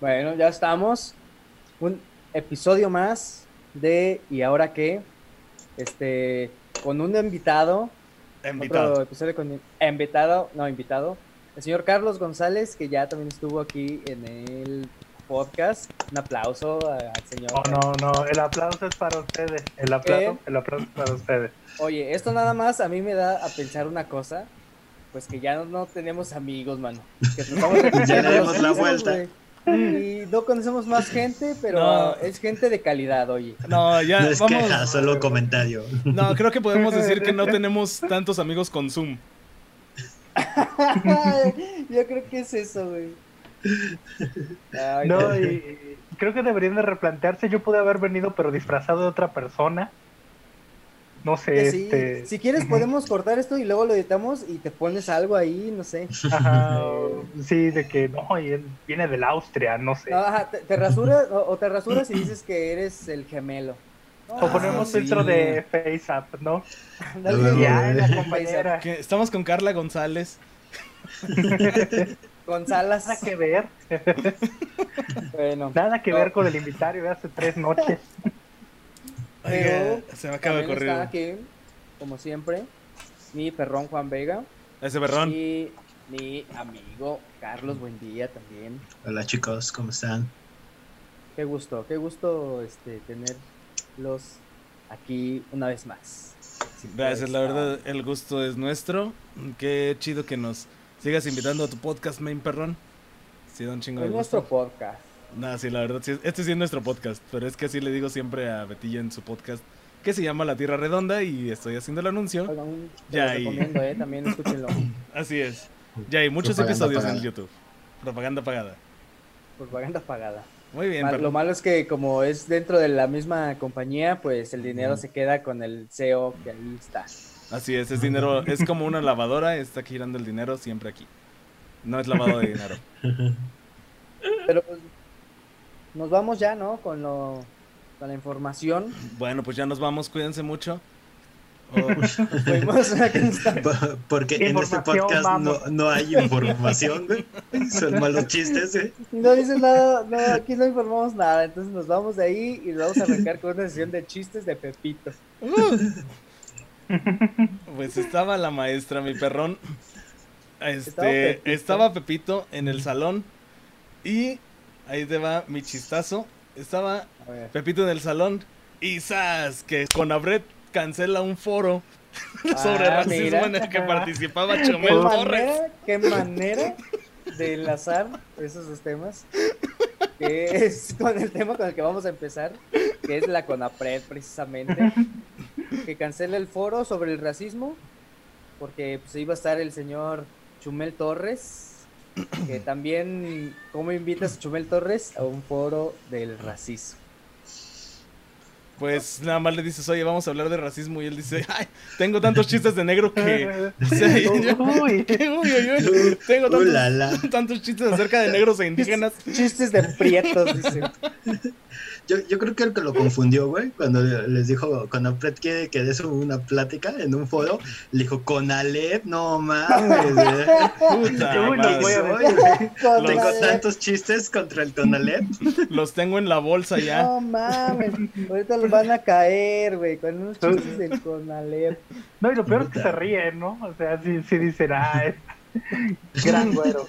Bueno, ya estamos. Un episodio más de ¿Y ahora qué? Este, con un invitado. Invitado. Otro episodio con invitado, no, invitado. El señor Carlos González, que ya también estuvo aquí en el podcast. Un aplauso al señor. Oh, no, no, el aplauso es para ustedes. El aplauso, el aplauso es para ustedes. Oye, esto nada más a mí me da a pensar una cosa. Pues que ya no, no tenemos amigos, mano. Que tratamos de Ya le los dimos la vuelta. Y no conocemos más gente, pero No. es gente de calidad, oye. No, ya, No es vamos. queja, solo comentario. No, creo que podemos decir que no tenemos tantos amigos con Zoom. Yo creo que es eso, güey. Ay, No, y y creo que deberían de replantearse. Yo pude haber venido, pero disfrazado de otra persona. No sé, que sí. este. Si quieres podemos cortar esto y luego lo editamos y te pones algo ahí, no sé. Ajá, sí, de que no, y él viene del Austria, no sé. Ajá, te, te rasuras o, o te rasuras y dices que eres el gemelo. O ponemos sí. filtro de FaceApp, ¿no? dale. Ya, la eh. compañera. Que estamos con Carla González. González. Nada que ver, Bueno, nada que ver con el invitario de hace tres noches. Pero Oiga, se me acaba de correr. aquí, como siempre, mi perrón Juan Vega Ese berrón. y mi amigo Carlos Buendía también. Hola chicos, ¿cómo están? Qué gusto, qué gusto este tenerlos aquí una vez más. Gracias, la verdad, el gusto es nuestro. Qué chido que nos sigas invitando a tu podcast, Main Perrón. Sí, un chingo de Es gusto. nuestro podcast. No, sí, la verdad, sí, este sí es nuestro podcast, pero es que así le digo siempre a Betilla en su podcast, que se llama La Tierra Redonda y estoy haciendo el anuncio. Ya, y- eh, también escúchenlo. Así es. Ya hay muchos Propaganda episodios en. YouTube. Propaganda pagada. Propaganda pagada. Muy bien, Mal- pero- lo malo es que como es dentro de la misma compañía, pues el dinero se queda con el CEO que ahí está. Así es, es dinero, es como una lavadora, está girando el dinero siempre aquí. No es lavado de dinero. Pero pues nos vamos ya, ¿no? Con lo con la información. Bueno, pues ya nos vamos, cuídense mucho. Oh, Porque en este podcast no, no hay información, güey. Son malos chistes, ¿eh? No dice nada, no, aquí no informamos nada, entonces nos vamos de ahí y nos vamos a arrancar con una sesión de chistes de Pepito. pues estaba la maestra, mi perrón. Estaba Este, Pepito. estaba Pepito en el salón y ahí te va mi chistazo. Estaba. Pepito en el salón y ¡zas! que Conabret cancela un foro sobre Ah, racismo mira. en el que participaba ¿Qué Chumel Torres. manera, qué manera de enlazar esos dos temas, que es con el tema con el que vamos a empezar, que es la CONAPRED precisamente, que cancela el foro sobre el racismo, porque pues, iba a estar el señor Chumel Torres, que también, ¿cómo invitas a Chumel Torres a un foro del racismo? Pues nada más le dices, oye, vamos a hablar de racismo. Y él dice, ay, tengo tantos chistes de negro que. O sea, y yo- Uy. uy, uy, tengo Uh, tantos, la, la. tantos chistes acerca de negros e indígenas. Chistes de prietos, dice. Yo, yo creo que el que lo confundió, güey, cuando le- les dijo, cuando Fred quiere que des una plática en un foro, le dijo, con Alep, no mames, güey. Puta a Oye, Con Tengo tantos chistes contra el Conalep. Los tengo en la bolsa ya. No mames, ahorita los van a caer, güey, con unos chistes del Conalep. No, y lo peor es que se ríen, ¿no? O sea, sí, sí dicen, ah, es gran güero.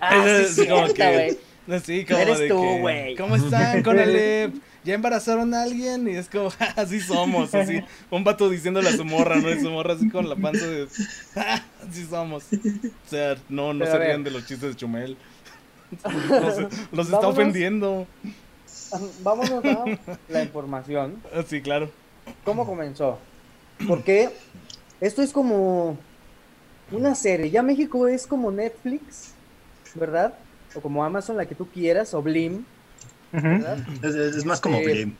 Ah, sí, Es cierto, que- güey. Así como Eres de tú, que, güey. ¿Cómo están con Alep? ¿Ya embarazaron a alguien? Y es como, "Ja, así somos, así. Un vato diciéndole a su morra, ¿no? Y su morra así con la panza de, "Ja, así somos. O sea, no, no Pero se rían de los chistes de Chumel. Los, los está ofendiendo. Vámonos a la información. Así, claro. ¿Cómo comenzó? Porque esto es como una serie. Ya México es como Netflix, ¿verdad? O como Amazon, la que tú quieras, o Blim. ¿verdad? Es, es- es más como Este, Blim.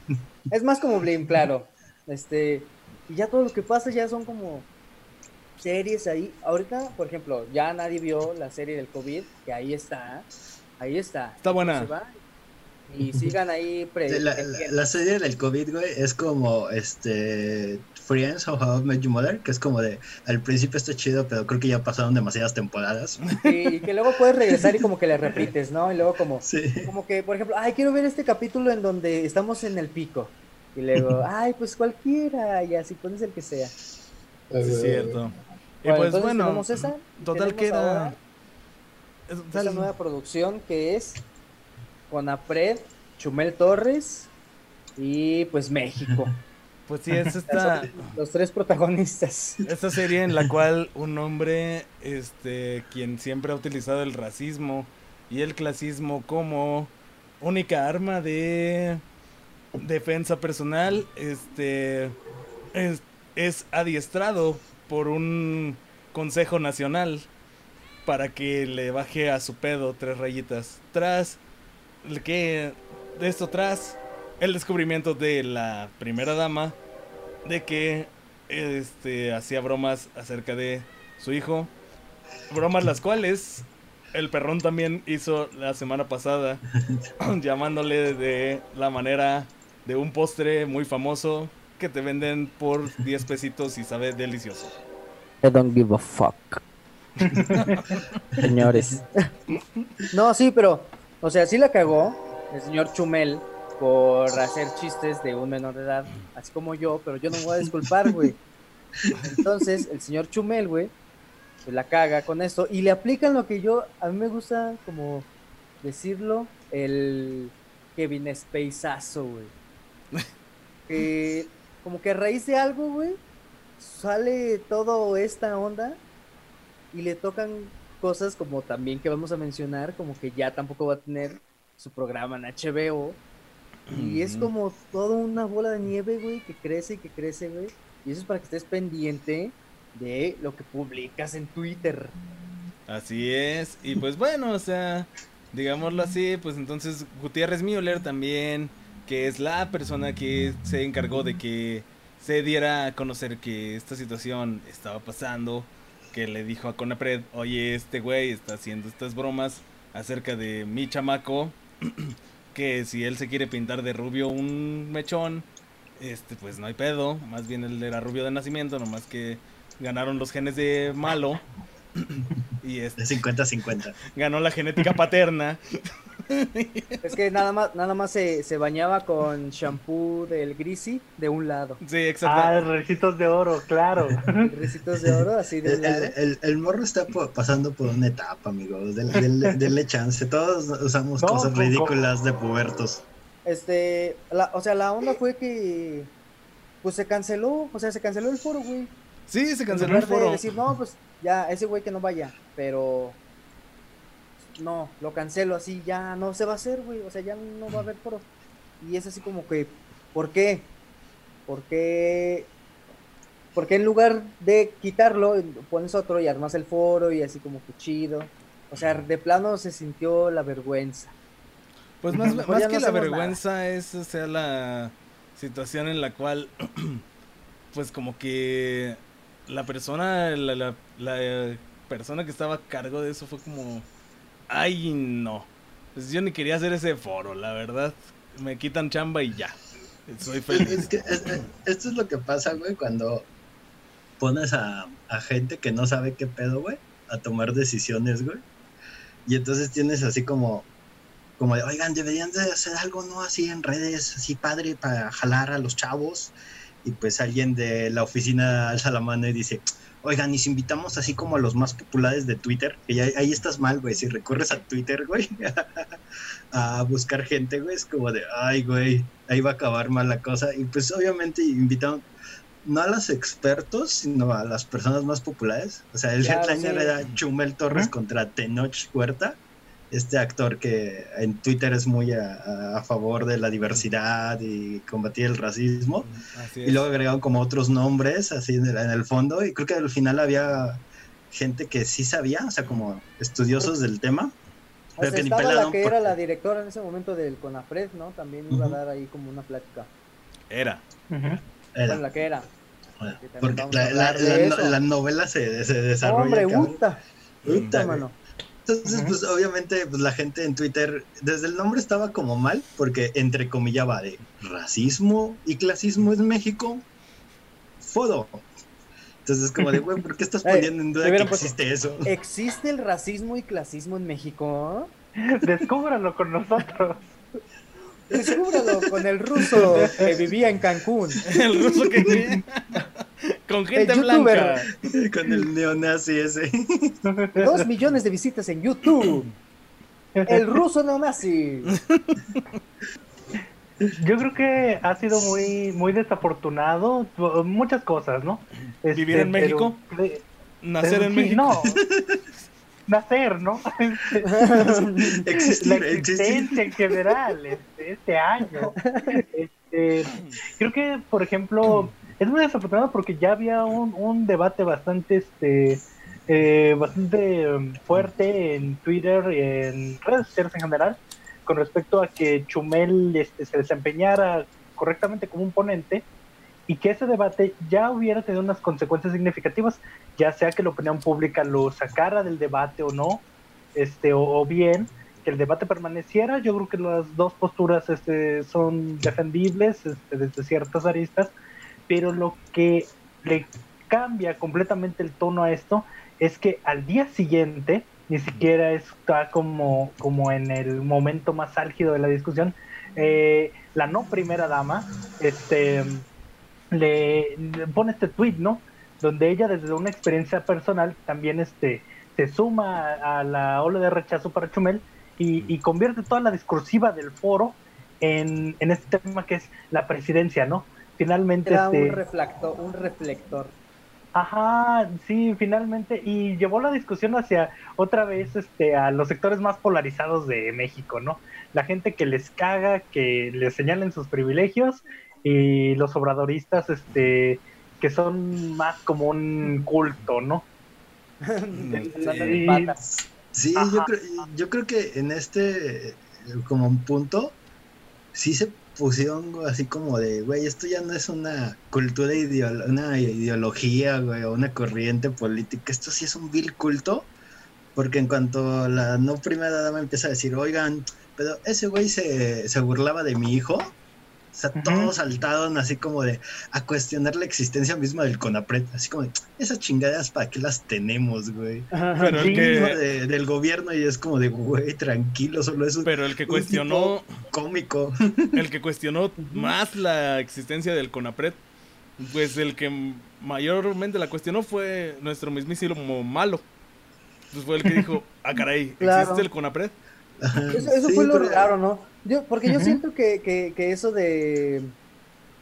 Es más como Blim, claro. Este, y ya todo lo que pasa ya son como series ahí. Ahorita, por ejemplo, ya nadie vio la serie del COVID, que ahí está. Ahí está. Está buena. Se va. Y sigan ahí. Pre La, la- la serie del COVID, güey, es como este Friends o How I Met Your Mother, que es como de al principio está chido, pero creo que ya pasaron demasiadas temporadas. y, y que luego puedes regresar y como que le repites, ¿no? Y luego como, Sí. como que, por ejemplo, ay, quiero ver este capítulo en donde estamos en el pico. Y luego, ay, pues cualquiera, y así pones el que sea. Es cierto. Y Bueno, pues entonces bueno, tenemos esa, total queda. esta tal- nueva producción que es Conapred, Chumel Torres y pues México. Pues sí, es esta, Los tres protagonistas. esta serie en la cual un hombre, este, quien siempre ha utilizado el racismo y el clasismo como única arma de defensa personal, este, es, es adiestrado por un consejo nacional para que le baje a su pedo tres rayitas. Tras el que de esto tras el descubrimiento de la primera dama de que este hacía bromas acerca de su hijo, bromas las cuales el perrón también hizo la semana pasada llamándole de la manera de un postre muy famoso que te venden por 10 pesitos y sabe delicioso. I don't give a fuck. Señores. No, sí, pero, o sea, sí la cagó el señor Chumel por hacer chistes de un menor de edad, así como yo, pero yo no me voy a disculpar, güey. Entonces, el señor Chumel, güey, pues la caga con esto y le aplican lo que yo, a mí me gusta como decirlo, el Kevin Spaceazo, güey. Que como que a raíz de algo, güey, sale todo esta onda y le tocan cosas como también que vamos a mencionar, como que ya tampoco va a tener su programa en HBO. Y es como toda una bola de nieve, güey, que crece y que crece, güey. Y eso es para que estés pendiente de lo que publicas en Twitter. Así es, y pues bueno, o sea, digámoslo así, pues entonces Gutiérrez Müller también, que es la persona que se encargó de que se diera a conocer que esta situación estaba pasando, que le dijo a Conapred, oye, este güey está haciendo estas bromas acerca de mi chamaco, que si él se quiere pintar de rubio un mechón, este pues no hay pedo, más bien él era rubio de nacimiento, nomás que ganaron los genes de malo. Y este, De 50-50. ganó la genética paterna. Es que nada más, nada más se, se bañaba con shampoo del Grisi de un lado. Sí, Ah, exacto. recitos de oro, claro. Recitos de oro, así de El, un lado. el- el- el morro está pasando por una etapa, amigos. Denle chance. Todos usamos No, cosas ridículas de pubertos. Este, la, o sea, la onda fue que pues se canceló, o sea, se canceló el foro, güey. Sí, se canceló el lugar de foro. decir, no, pues ya, ese güey que no vaya, pero no, lo cancelo así, ya no se va a hacer, güey, o sea, ya no va a haber foro. Y es así como que, ¿por qué? ¿Por qué? Porque en lugar de quitarlo, pones otro y armas el foro y así como que chido. O sea, de plano se sintió la vergüenza. Pues más, más que no la vergüenza es, o sea, la situación en la cual, pues como que la persona, la, la- la persona que estaba a cargo de eso fue como, ay no, pues yo ni quería hacer ese foro, la verdad, me quitan chamba y ya, soy Es feliz. que es- es- esto es lo que pasa, güey, cuando pones a, a gente que no sabe qué pedo, güey, a tomar decisiones, güey. Y entonces tienes así como, como de, oigan, deberían de hacer algo, ¿no? Así en redes, así padre, para jalar a los chavos. Y pues alguien de la oficina alza la mano y dice, oigan, y si invitamos así como a los más populares de Twitter, que ya, ahí estás mal, güey, si recurres a Twitter, güey, a buscar gente, güey, es como de, ay, güey, ahí va a acabar mal la cosa. Y pues obviamente invitaron no a los expertos, sino a las personas más populares. O sea, el Claro, headliner sí. era Chumel Torres contra Tenoch Huerta, este actor que en Twitter es muy a, favor de la diversidad y combatir el racismo. Y luego agregaron como otros nombres así en el, en el fondo. Y creo que al final había gente que sí sabía, o sea, como estudiosos del tema. O Pero sea, que ni la que por- era la directora en ese momento del CONAFRED, ¿no? También iba a dar ahí como una plática. Era. Era, Bueno, la que era. también porque la, novela se, se desarrolla. Hombre, cabrón. puta. Puta, Entonces, pues obviamente, pues la gente en Twitter, desde el nombre estaba como mal, porque entrecomillaba de racismo y clasismo en México. Fodo. Entonces, como de, güey, ¿por qué estás poniendo en duda que existe eso? ¿Existe el racismo y clasismo en México? Descúbralo con nosotros. Descúbralo con el ruso que vivía en Cancún. El ruso que con gente El blanca. Con el neonazi ese. Dos millones de visitas en YouTube. El ruso neonazi. Yo creo que ha sido muy, muy desafortunado, muchas cosas, ¿no? Este, ¿Vivir en México? pero- de- Nacer pero en sí, México. No. Nacer, ¿no? Existir, la existir. existencia en general, este, este año. Este, creo que, por ejemplo, es muy desafortunado porque ya había un, un debate bastante, este, eh, bastante fuerte en Twitter y en redes sociales en general con respecto a que Chumel este, se desempeñara correctamente como un ponente y que ese debate ya hubiera tenido unas consecuencias significativas, ya sea que la opinión pública lo sacara del debate o no, este, o, bien que el debate permaneciera. Yo creo que las dos posturas este, son defendibles este, desde ciertas aristas, pero lo que le cambia completamente el tono a esto es que al día siguiente, ni siquiera está como, como en el momento más álgido de la discusión, eh, la no primera dama, este le, le pone este tweet, ¿no? Donde ella desde una experiencia personal también este se suma a, a la ola de rechazo para Chumel y, y convierte toda la discursiva del foro en, en este tema que es la presidencia, ¿no? Finalmente, Era este, un reflector, un reflector. Ajá, sí, finalmente, y llevó la discusión hacia otra vez este, a los sectores más polarizados de México, ¿no? La gente que les caga, que les señalen sus privilegios, y los obradoristas, este, que son más como un culto, ¿no? Sí, yo creo, yo creo que en este, eh, como un punto, sí se pusieron así como de, güey, esto ya no es una cultura, ideolo- una ideología, güey, o una corriente política, esto sí es un vil culto, porque en cuanto la no primera dama empieza a decir, oigan, pero ese güey se, se burlaba de mi hijo, o sea, todos saltaron así como de a cuestionar la existencia misma del CONAPRED, así como de, esas chingaderas para qué las tenemos, güey Pero el que, de- del gobierno y es como de, güey, tranquilo, solo es un pero el que un cuestionó, cómico. el que cuestionó más la existencia del CONAPRED, pues el que mayormente la cuestionó fue nuestro mismísimo malo. Pues fue el que dijo, ah caray, Claro. ¿existe el CONAPRED? Ajá, Eso, eso sí, fue lo pero- raro, ¿no? Yo, porque yo siento que, que, que eso de.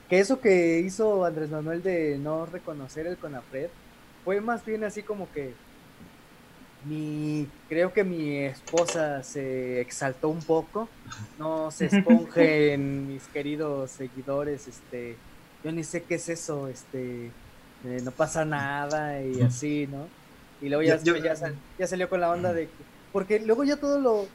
Que eso que hizo Andrés Manuel de no reconocer el CONAPRED fue más bien así como que. Mi, creo que mi esposa se exaltó un poco. No se esponjen, mis queridos seguidores. Este, yo ni sé qué es eso. Este, eh, no pasa nada y así, ¿no? Y luego ya, Yo- yo- ya, sal- ya salió con la onda de. que- Porque luego ya todo lo.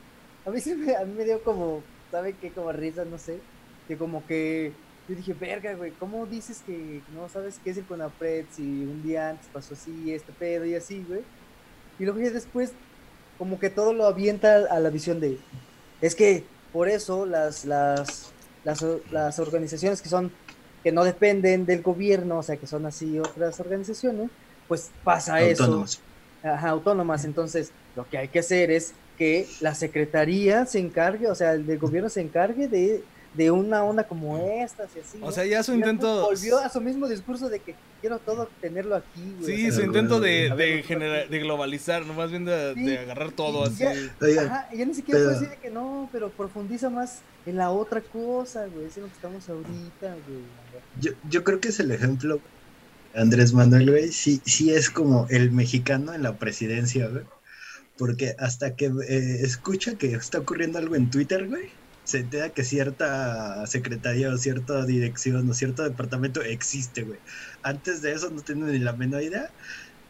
A mí sí me, a mí me dio como. ¿Sabe qué? Como risa, no sé. Que como que. Yo dije, verga, güey, ¿cómo dices que no sabes qué es el CONAPRED si un día antes pasó así, este pedo y así, güey? Y luego ya después, como que todo lo avienta a la visión de. Es que por eso las, las, las, las organizaciones que son. que no dependen del gobierno, o sea, que son así otras organizaciones, pues pasa eso. Autónomos. Ajá, autónomas. Entonces, lo que hay que hacer es que la secretaría se encargue, o sea, el del gobierno se encargue de, de una onda como esta, y así. O sea, ya su intento... Volvió a su mismo discurso de que quiero todo tenerlo aquí, güey. Sí, o sea, su intento de, de, generar, de globalizar, no más bien de, Sí, de agarrar todo y así. ya- Ajá, y ya ni siquiera puedo decir de que no, pero profundiza más en la otra cosa, güey. Es en lo que estamos ahorita, güey. yo, yo creo que es el ejemplo. Andrés Manuel, güey, sí, sí es como el mexicano en la presidencia, güey. Porque hasta que eh, escucha que está ocurriendo algo en Twitter, güey, se entera que cierta secretaría o cierta dirección o cierto departamento existe, güey. Antes de eso no tiene ni la menor idea.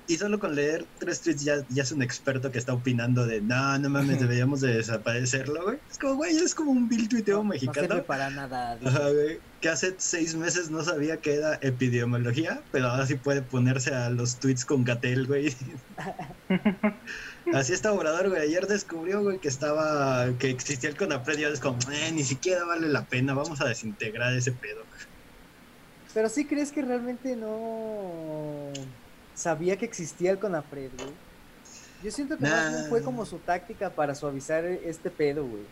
Y solo con leer tres tweets ya, ya es un experto que está opinando de no, no mames, deberíamos de desaparecerlo, güey. Es como, güey, es como un vil tuiteo No mexicano. sirve para nada. Ajá, güey, que hace seis meses no sabía que era epidemiología, pero ahora sí puede ponerse a los tweets con Gatel, güey. Así está Obrador, güey. Ayer descubrió, güey, que estaba, que existía el CONAPRED y ahora es como, eh, ni siquiera vale la pena, vamos a desintegrar ese pedo. Pero sí crees que realmente no sabía que existía el CONAPRED, güey. Yo siento que más bien Nah. fue como su táctica para suavizar este pedo, güey.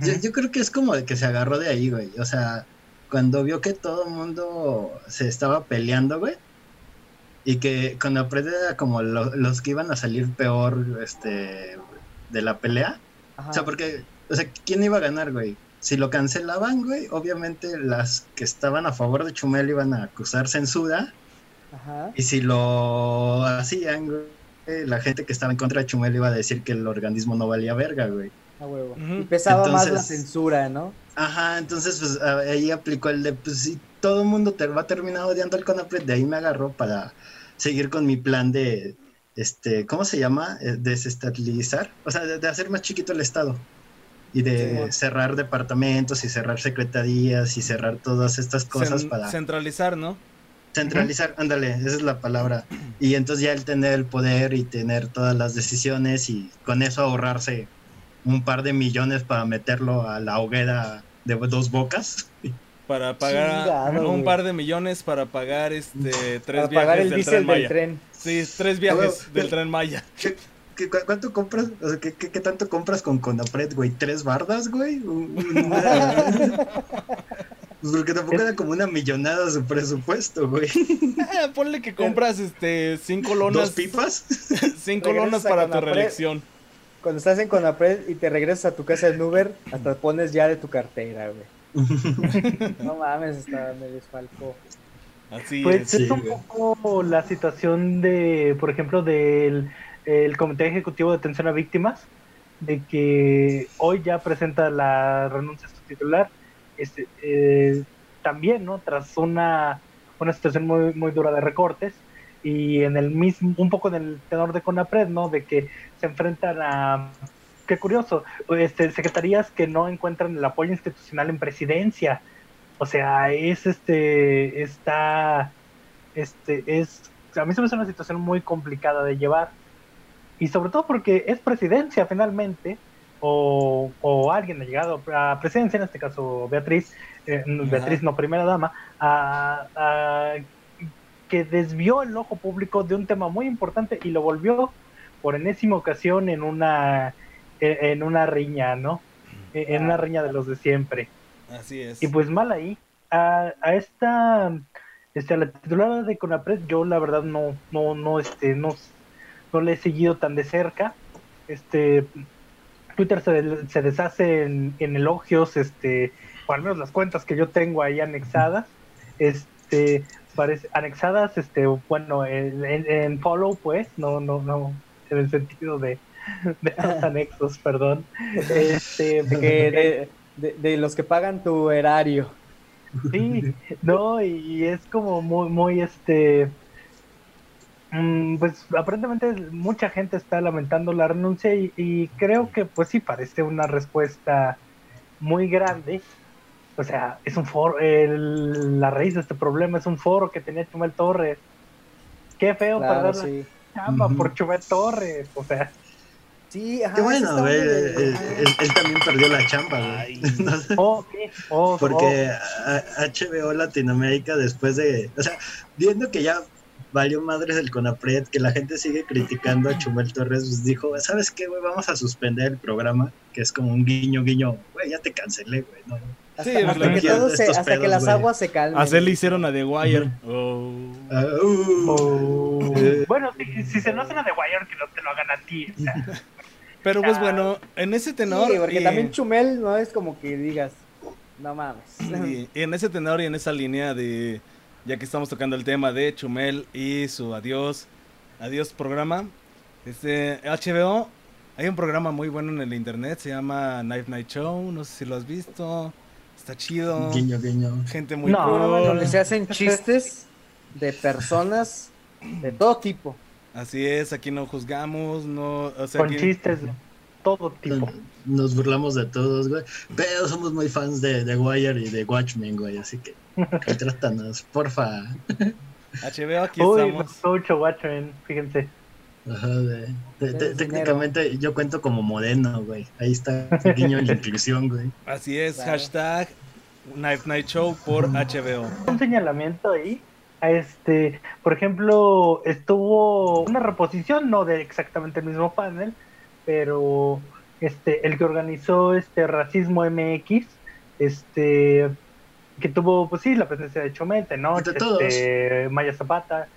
Yo, yo creo que es como de que se agarró de ahí, güey. O sea, cuando vio que todo el mundo se estaba peleando, güey. Y que CONAPRED era como lo- los que iban a salir peor, este, de la pelea. Ajá. O sea, porque, o sea, ¿quién iba a ganar, güey? Si lo cancelaban, güey, obviamente las que estaban a favor de Chumel iban a acusar censura. Ajá. Y si lo hacían, güey, la gente que estaba en contra de Chumel iba a decir que el organismo no valía verga, güey. A huevo. Y pesaba más la censura, ¿no? Ajá, entonces pues ahí aplicó el de, pues si todo el mundo te va a terminar odiando al CONAPRED, de ahí me agarró para seguir con mi plan de, este, ¿cómo se llama? Eh, Desestabilizar, o sea, de, de hacer más chiquito el Estado y de cerrar departamentos y cerrar secretarías y cerrar todas estas cosas Cen- para Centralizar, ¿no? centralizar, ándale, esa es la palabra. Y entonces ya el tener el poder y tener todas las decisiones y con eso ahorrarse un par de millones para meterlo a la hoguera de dos bocas. Para pagar Chingado, un par de millones para pagar este tres Para viajes pagar el del tren del Maya. tren. Sí, tres viajes del tren Maya. ¿Qué, qué- cu- cuánto compras? O sea, ¿qué, qué, qué tanto compras con Conapred, güey? ¿Tres bardas, güey? Pues porque tampoco era como una millonada su presupuesto, güey. Ah, ponle que compras este cinco lonas, ¿Dos pipas? cinco lonas para tu Conapred. reelección. Cuando estás en Conapred y te regresas a tu casa en Uber, hasta pones ya de tu cartera, güey. No mames, hasta me desfalcó. Así Pues es. Sí, un güey. poco la situación de, por ejemplo, del el Comité Ejecutivo de Atención a Víctimas, de que hoy ya presenta la renuncia a su titular, este, eh, también, ¿no? Tras una, una situación muy, muy dura de recortes y en el mismo, un poco en el tenor de Conapred, ¿no? De que se enfrentan a, qué curioso, este, secretarías que no encuentran el apoyo institucional en presidencia. O sea, es este, está, este, es, a mí se me hace una situación muy complicada de llevar. Y sobre todo porque es presidencia finalmente, o, o alguien ha llegado a presidencia, en este caso Beatriz, eh, Beatriz no primera dama, a, a- que desvió el ojo público de un tema muy importante y lo volvió por enésima ocasión en una, en en una riña, ¿no? En en una riña de los de siempre. Así es. Y pues mal ahí. A, a esta, este, a la titular de Conapred, yo la verdad no, no, no, este, no, no le he seguido tan de cerca. Este, Twitter se, se deshace en, en elogios, este, o al menos las cuentas que yo tengo ahí anexadas, este, parece, anexadas, este, bueno, en, en- en follow, pues, no, no, no, en el sentido de, de los anexos, perdón. Este, De, de- los que pagan tu erario. Sí, no, y es como muy, muy este. mm, Pues aparentemente mucha gente está lamentando la renuncia y, y creo que, pues sí, parece una respuesta muy grande. O sea, es un foro, el- la raíz de este problema es un foro que tenía Chumel Torres. Qué feo Claro, perder la chamba por Chumel Torres. O sea, Sí, ajá. Qué bueno, güey. Él, él- él también perdió la chamba, güey. No sé, oh, sí, oh, Porque a- HBO Latinoamérica, después de. O sea, viendo que ya valió madres el Conapred, que la gente sigue criticando a Chumel Torres, pues dijo: ¿Sabes qué, güey? Vamos a suspender el programa, que es como un guiño, guiño. Güey, ya te cancelé, güey. No, Hasta, Sí, hasta que, todo se- hasta que las aguas se calmen. Hacer le hicieron a The Wire. Oh. Ah, uh, oh. Eh. Bueno, si, si se lo hacen a The Wire, que no te lo hagan a ti. o sea. Pero pues bueno, en ese tenor. Sí, porque y- también Chumel no es como que digas, no mames. y- y en ese tenor y en esa línea de. Ya que estamos tocando el tema de Chumel y su adiós. Adiós programa. Este. HBO. Hay un programa muy bueno en el internet. Se llama Night Night Show. No sé si lo has visto. Está chido. guiño, guiño. Gente muy No, cool. Donde se hacen chistes de personas de todo tipo. Así es, aquí no juzgamos, no, o sea, Con aquí- chistes de todo tipo. Nos burlamos de todos, güey. Pero somos muy fans de, de Wire y de Watchmen, güey. Así que contrátanos, porfa. HBO aquí Uy, estamos. mucho Watchmen, fíjense. Ajá, de- de- de- técnicamente yo cuento como moreno, güey. Ahí está el guiño en la inclusión, güey. Así es, Claro. hashtag Knife Night Show por HBO. Un señalamiento ahí. Este, por ejemplo, estuvo una reposición, no de exactamente el mismo panel, pero este, el que organizó este Racismo MX, este, que tuvo, pues sí, la presencia de Chomete, ¿no? De todos. Este, Maya Zapata,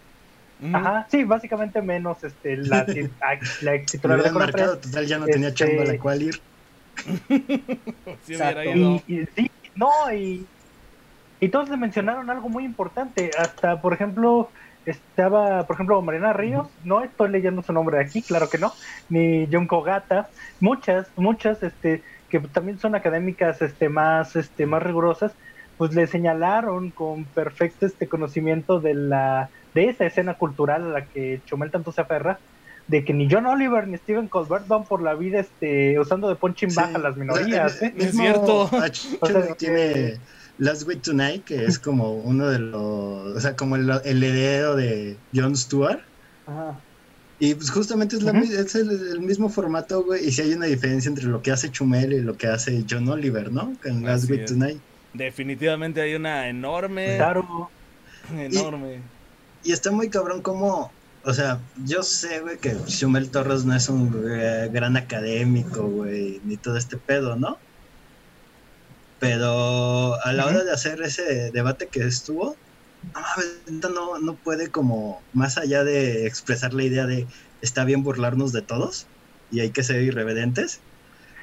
Mm, Ajá, sí, básicamente menos este, la, la ex titular de marcado, total, ya no tenía Este- chamba a la cual ir. sí y sí, no, y, y todos le mencionaron algo muy importante. Hasta, por ejemplo, estaba, por ejemplo, Mariana Ríos, no estoy leyendo su nombre aquí, claro que no, ni John Kogata, muchas, muchas, este, que también son académicas, este, más, este, más rigurosas, pues le señalaron con perfecto este conocimiento de la, de esa escena cultural a la que Chomel tanto se aferra, de que ni John Oliver ni Stephen Colbert van por la vida este usando de punching back a las minorías, ¿eh? Es mismo cierto. O sea, tiene Last Week Tonight, que es como uno de los. O sea, como el, el heredero de Jon Stewart. Ajá. Y pues justamente es, la, es el, el mismo formato, güey. Y si hay una diferencia entre lo que hace Chumel y lo que hace John Oliver, ¿no? En Last Así Week es. Tonight. Definitivamente hay una enorme, Claro. enorme. Y está muy cabrón como. O sea, yo sé, güey, que Chumel Torres no es un eh, gran académico, güey, ni todo este pedo, ¿no? Pero a la hora de hacer ese debate que estuvo, no, no, no puede como, más allá de expresar la idea de está bien burlarnos de todos y hay que ser irreverentes,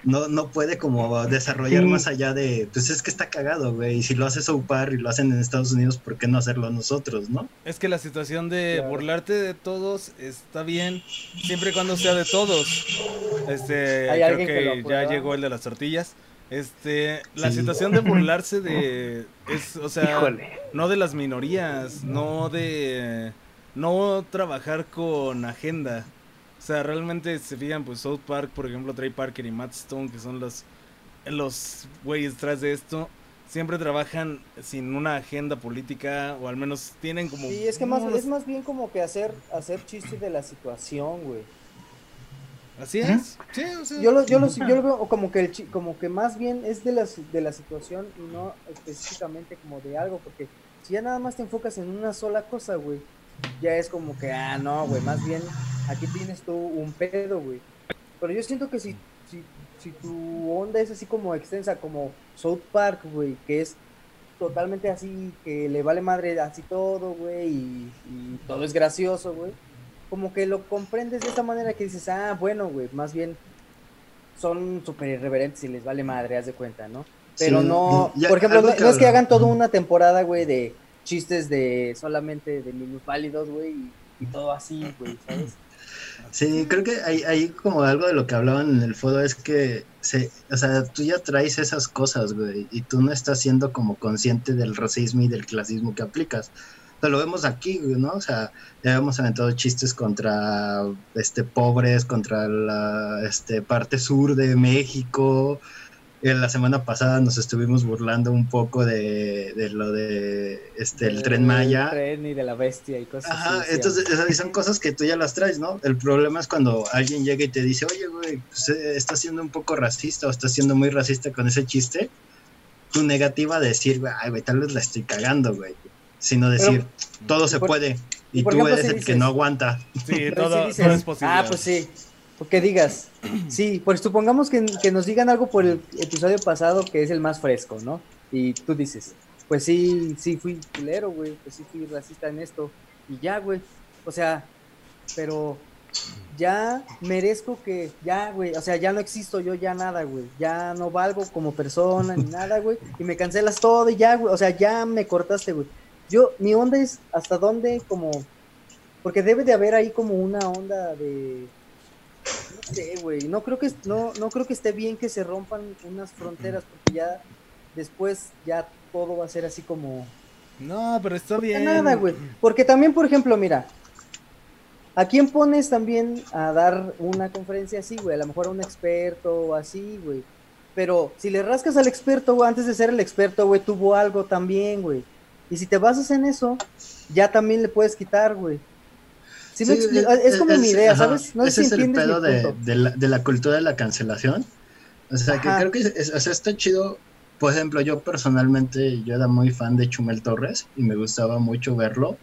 no, no puede como desarrollar Sí. más allá de, pues es que está cagado, güey, y si lo hace Soupar y lo hacen en Estados Unidos, ¿por qué no hacerlo nosotros, no? Es que la situación de Claro. burlarte de todos está bien, siempre y cuando sea de todos. Este, Hay creo que que, ya llegó el de las tortillas. Este, la Sí. situación de burlarse de es, o sea, Híjole. no de las minorías, no de no trabajar con agenda. O sea, realmente se fijan, pues South Park, por ejemplo, Trey Parker y Matt Stone, que son los los güeyes detrás de esto, siempre trabajan sin una agenda política o al menos tienen como Sí, es que más, unos- es más bien como que hacer, hacer chiste de la situación, güey. Así es. Sí, o sea, Yo lo, yo lo, yo lo veo como que el chi- como que más bien es de la, de la situación y no específicamente como de algo, porque si ya nada más te enfocas en una sola cosa, güey, ya es como que, ah, no, güey, más bien aquí tienes tú un pedo, güey. Pero yo siento que si, si, si tu onda es así como extensa, como South Park, güey, que es totalmente así, que le vale madre así todo, güey, y, y todo es gracioso, güey. Como que lo comprendes de esta manera que dices, ah, bueno, güey, más bien son súper irreverentes y les vale madre, haz de cuenta, ¿no? Pero Sí, no, ya, por ejemplo, no, es que hagan toda una temporada, güey, de chistes de solamente de minusválidos, güey, y, y todo así, güey, ¿sabes? Sí, creo que hay, hay como algo de lo que hablaban en el foro es que, se, o sea, tú ya traes esas cosas, güey, y tú no estás siendo como consciente del racismo y del clasismo que aplicas. O sea, lo vemos aquí, ¿no? O sea, ya hemos aventado chistes contra este pobres, contra la este, parte sur de México. Eh, La semana pasada nos estuvimos burlando un poco de, de lo de este el Del tren Maya. tren y de la bestia y cosas Ajá, así. entonces esas son cosas que tú ya las traes, ¿no? El problema es cuando alguien llega y te dice, oye, güey, pues, eh, estás siendo un poco racista o estás siendo muy racista con ese chiste. Tu negativa a decir, ay, güey, tal vez la estoy cagando, güey. Sino decir, todo se por- puede. Y, tú ejemplo, eres si el que no aguanta. Sí, Pero todo, si dices, todo es posible. Ah, pues sí. Porque digas, sí, pues supongamos que, que nos digan algo por el episodio pasado que es el más fresco, ¿no? Y tú dices, pues sí, sí fui culero, güey, pues sí fui racista en esto. Y ya, güey. O sea, pero ya merezco que, ya, güey, o sea, ya no existo yo, ya nada, güey. Ya no valgo como persona ni nada, güey. Y me cancelas todo y ya, güey. O sea, ya me cortaste, güey. Yo, mi onda es hasta dónde como... Porque debe de haber ahí como una onda de... No sé, güey. No creo que no, no creo que esté bien que se rompan unas fronteras porque ya después ya todo va a ser así como No, pero está bien. nada, güey. Porque también, por ejemplo, mira, ¿A quién pones también a dar una conferencia así, güey? A lo mejor a un experto o así, güey. Pero si le rascas al experto, güey, antes de ser el experto, güey, tuvo algo también, güey. Y si te basas en eso, ya también le puedes quitar, güey. ¿Sí me Sí, explico? es, como mi idea, ajá, ¿sabes? No sé ese si es el pedo de, la, de la cultura de la cancelación. O sea, que creo que es- o sea, está chido. Por ejemplo, yo personalmente, yo era muy fan de Chumel Torres y me gustaba mucho verlo.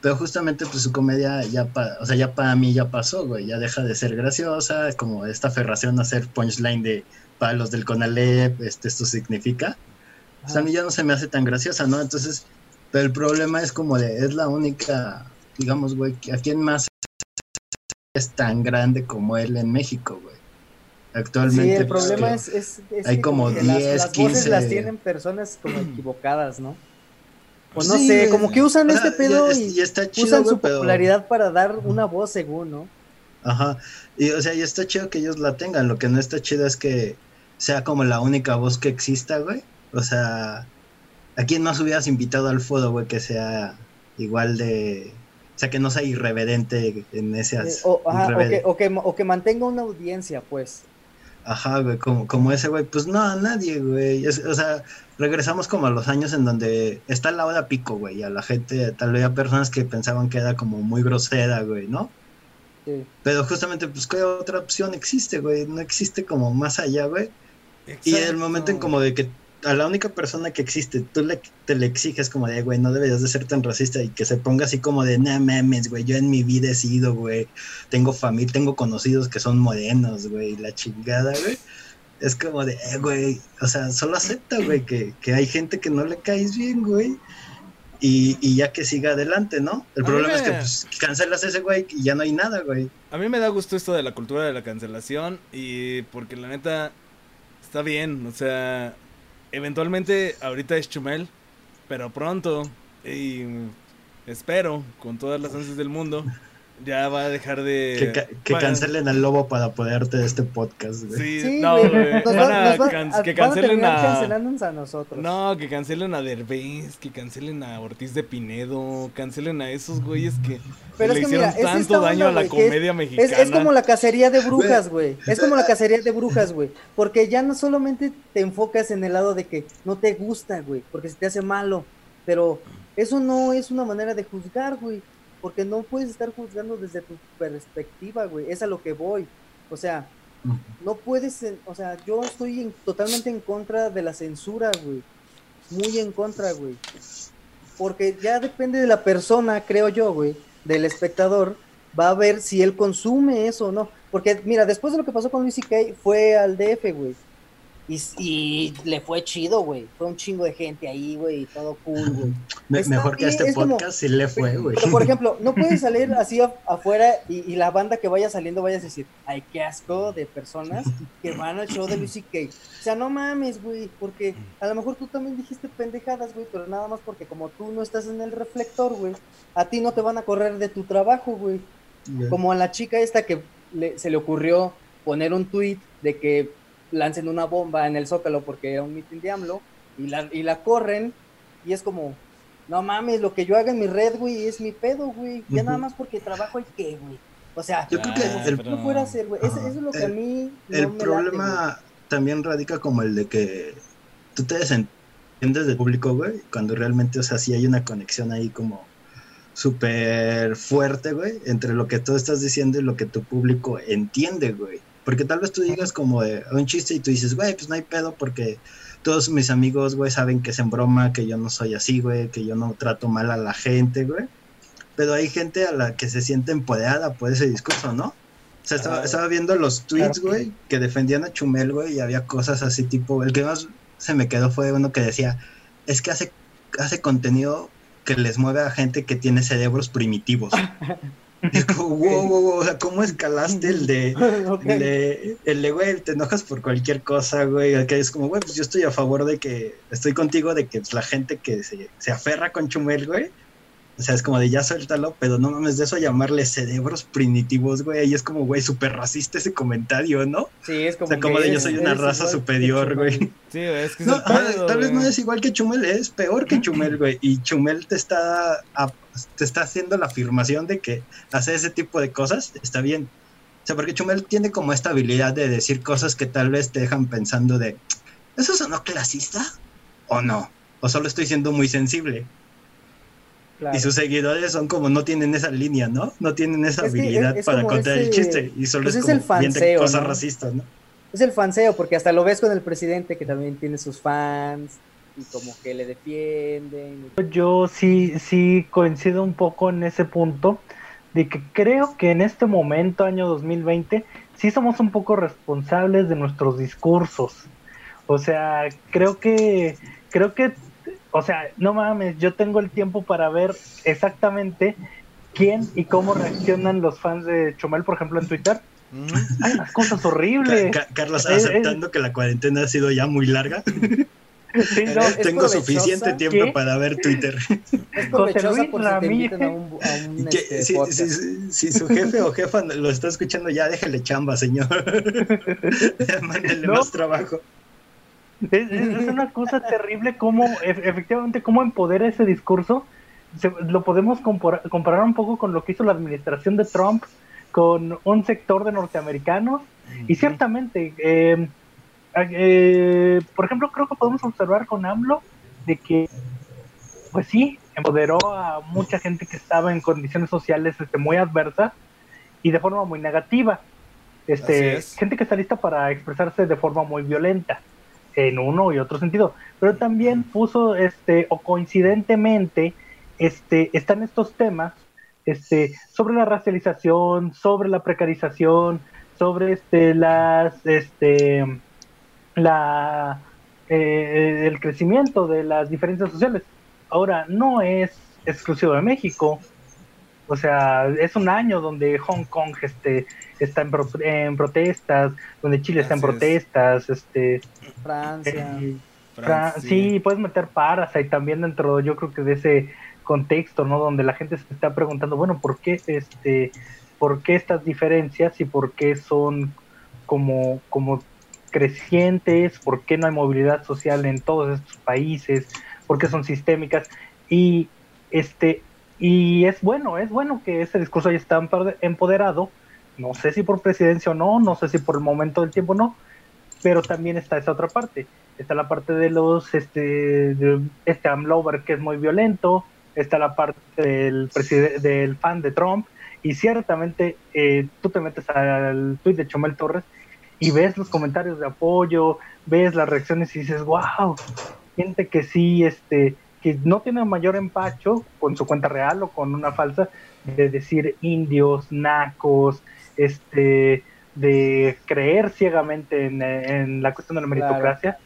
Pero justamente pues su comedia ya, pa- o sea, ya para mí ya pasó, güey. Ya deja de ser graciosa, como esta aferración a hacer punchline de para los del Conalep, este, esto significa. O sea, a mí ya no se me hace tan graciosa, ¿no? Entonces, pero el problema es como de, es la única, digamos, güey, ¿a quién más es tan grande como él en México, güey? Actualmente. Sí, el pues, problema es, es, es hay que como que las- 10, las, voces 15. las tienen personas como equivocadas, ¿no? O no Sí, sé, como que usan este pedo y, y está chido, usan su pero- popularidad para dar una voz según, ¿no? Ajá. Y o sea, y está chido que ellos la tengan. Lo que no está chido es que sea como la única voz que exista, güey. O sea, ¿a quién más hubieras invitado al foro, güey, que sea igual de. O sea, que no sea irreverente en ese. Eh, o, ajá, o, irrever- que, o, que, o que mantenga una audiencia, pues. Ajá, güey, como, como ese güey, pues no, a nadie, güey. Es- o sea, regresamos como a los años en donde está la hora pico, güey, y a la gente, tal vez a personas que pensaban que era como muy grosera, güey, ¿no? Sí. Pero justamente, pues, ¿qué otra opción existe, güey? No existe como más allá, güey. Y en el momento en como de que a la única persona que existe, tú le, te le exiges como de, güey, no deberías de ser tan racista y que se ponga así como de, no mames, güey, yo en mi vida he sido, güey, tengo familia, tengo conocidos que son morenos, güey, la chingada, güey. Es como de, eh, güey, o sea, solo acepta, güey, que, que hay gente que no le caes bien, güey. Y, y ya que siga adelante, ¿no? El A problema es que pues, cancelas ese güey y ya no hay nada, güey. A mí me da gusto esto de la cultura de la cancelación y porque la neta está bien, o sea, eventualmente ahorita es Chumel, pero pronto y espero con todas las ansias del mundo ya va a dejar de Que, ca- que va- cancelen al lobo para apoderarte de este podcast, güey. Sí, Sí, no, güey. güey, Nos van va- a nos va- can- a- que van a cancelen a cancelándonos a nosotros. No, que cancelen a Derbez, que cancelen a Ortiz de Pinedo, cancelen a esos güeyes que Pero le es que hicieron mira, tanto daño onda, a la güey, que es- comedia Es, mexicana. es como la cacería de brujas, güey. Es como la cacería de brujas, güey. Porque ya no solamente te enfocas en el lado de que no te gusta, güey, porque se te hace malo. Pero eso no es una manera de juzgar, güey. Porque no puedes estar juzgando desde tu perspectiva, güey. Es a lo que voy. O sea, no puedes, o sea, yo estoy en- totalmente en contra de la censura, güey. Muy en contra, güey. Porque ya depende de la persona, creo yo, güey, del espectador, va a ver si él consume eso o no. Porque, mira, después de lo que pasó con Luis C.K., fue al DF, güey. Y, y le fue chido, güey. Fue un chingo de gente ahí, güey, y todo cool, güey. Me- mejor que este es como- podcast sí le fue, güey. Pero, por ejemplo, no puedes salir así afuera y, y la banda que vaya saliendo vayas a decir, ay, qué asco de personas que van al show de Lucy Kay. O sea, no mames, güey, porque a lo mejor tú también dijiste pendejadas, güey, pero nada más porque como tú no estás en el reflector, güey, a ti no te van a correr de tu trabajo, güey. Como a la chica esta que le- se le ocurrió poner un tweet de que lancen una bomba en el Zócalo porque era un mitin de AMLO y la, y la corren y es como, no mames, lo que yo haga en mi red, güey, es mi pedo, güey. Ya nada más porque trabajo hay que, güey. O sea, Yo creo que Ah, el- no fuera a ser, güey. Eso, es lo que a mí no el me late, problema también radica como el de que tú te desentiendes del público, güey, cuando realmente, o sea, sí hay una conexión ahí como súper fuerte, güey, entre lo que tú estás diciendo y lo que tu público entiende, güey. Porque tal vez tú digas como de un chiste y tú dices, güey, pues no hay pedo porque todos mis amigos, güey, saben que es en broma, que yo no soy así, güey, que yo no trato mal a la gente, güey. Pero hay gente a la que se siente empoderada por ese discurso, ¿no? O sea, estaba, Claro. estaba viendo los tweets, güey, que defendían a Chumel, güey, y había cosas así tipo, el que más se me quedó fue uno que decía, es que hace, hace contenido que les mueve a gente que tiene cerebros primitivos. Y es como, wow, wow, wow, o sea, ¿cómo escalaste el de, el de, el de, güey, te enojas por cualquier cosa, güey, es como, güey, pues yo estoy a favor de que, estoy contigo de que pues, la gente que se, se aferra con Chumel, güey, O sea, es como de ya suéltalo, pero no mames de eso a llamarle cerebros primitivos, güey. Ahí es como, güey, súper racista ese comentario, ¿no? Sí, es como. O sea, como de yo soy una raza superior, güey. Sí, es que es No, ah, pedo, tal vez no es igual que Chumel, es peor que Chumel, güey. Y Chumel te está, a- te está haciendo la afirmación de que hacer ese tipo de cosas está bien. O sea, porque Chumel tiene como esta habilidad de decir cosas que tal vez te dejan pensando de, ¿eso sonó clasista? ¿O no? ¿O solo estoy siendo muy sensible? Claro. Y sus seguidores son como, no tienen esa línea, ¿no? No tienen esa Es habilidad es- es para contar el chiste. Y solo pues es es el como, fanseo, cosas ¿no? racistas, ¿no? Es el fanseo, porque hasta lo ves con el presidente que también tiene sus fans y como que le defienden. Yo sí, sí coincido un poco en ese punto de que creo que en este momento, año 2020, sí somos un poco responsables de nuestros discursos. O sea, creo que, creo que, o sea, no mames, yo tengo el tiempo para ver exactamente quién y cómo reaccionan los fans de Chomel, por ejemplo, en Twitter. Mm. Hay unas cosas horribles. Ca- Ca- Carlos, eh. aceptando que la cuarentena ha sido ya muy larga, Sí, no, Es tengo suficiente tiempo ¿Qué? para ver Twitter. Es provechosa Luis por si te Ramírez. invitan a un, a un, Y que este, si, si- si- si su jefe o jefa lo está escuchando, ya déjele chamba, señor. Ya Mándele No. más trabajo. Es, una cosa terrible cómo, ef- efectivamente, cómo empodera ese discurso. Se- lo podemos compora- comparar un poco con lo que hizo la administración de Trump con un sector de norteamericanos. Y ciertamente, eh, eh, por ejemplo, creo que podemos observar con AMLO de que, pues sí, empoderó a mucha gente que estaba en condiciones sociales este, muy adversas y de forma muy negativa. Este, es. gente que está lista para expresarse de forma muy violenta en uno y otro sentido, pero también puso este o coincidentemente este están estos temas este sobre la racialización, sobre la precarización, sobre este las este la eh, el crecimiento de las diferencias sociales. Ahora no es exclusivo de México. O sea, es un año donde Hong Kong este, está en, pro- en protestas, donde Chile está en protestas, este, Francia. Fra- Francia. sí, puedes meter Parasite también dentro, yo creo que de ese contexto, ¿no? Donde la gente se está preguntando, bueno, ¿por qué este, por qué estas diferencias y por qué son como, como crecientes, por qué no hay movilidad social en todos estos países, por qué son sistémicas y este y es bueno, es bueno que ese discurso ya está empoder- empoderado, no sé si por presidencia o no, no sé si por el momento del tiempo o no, pero también está esa otra parte. Está la parte de los, este, de este Amlover que es muy violento, está la parte del, del fan de Trump, y ciertamente eh, tú te metes al tweet de Chomel Torres y ves los comentarios de apoyo, ves las reacciones y dices, wow, gente que sí, este, que no tiene mayor empacho con su cuenta real o con una falsa de decir indios, nacos, este, de creer ciegamente en, en la cuestión de la Claro. meritocracia,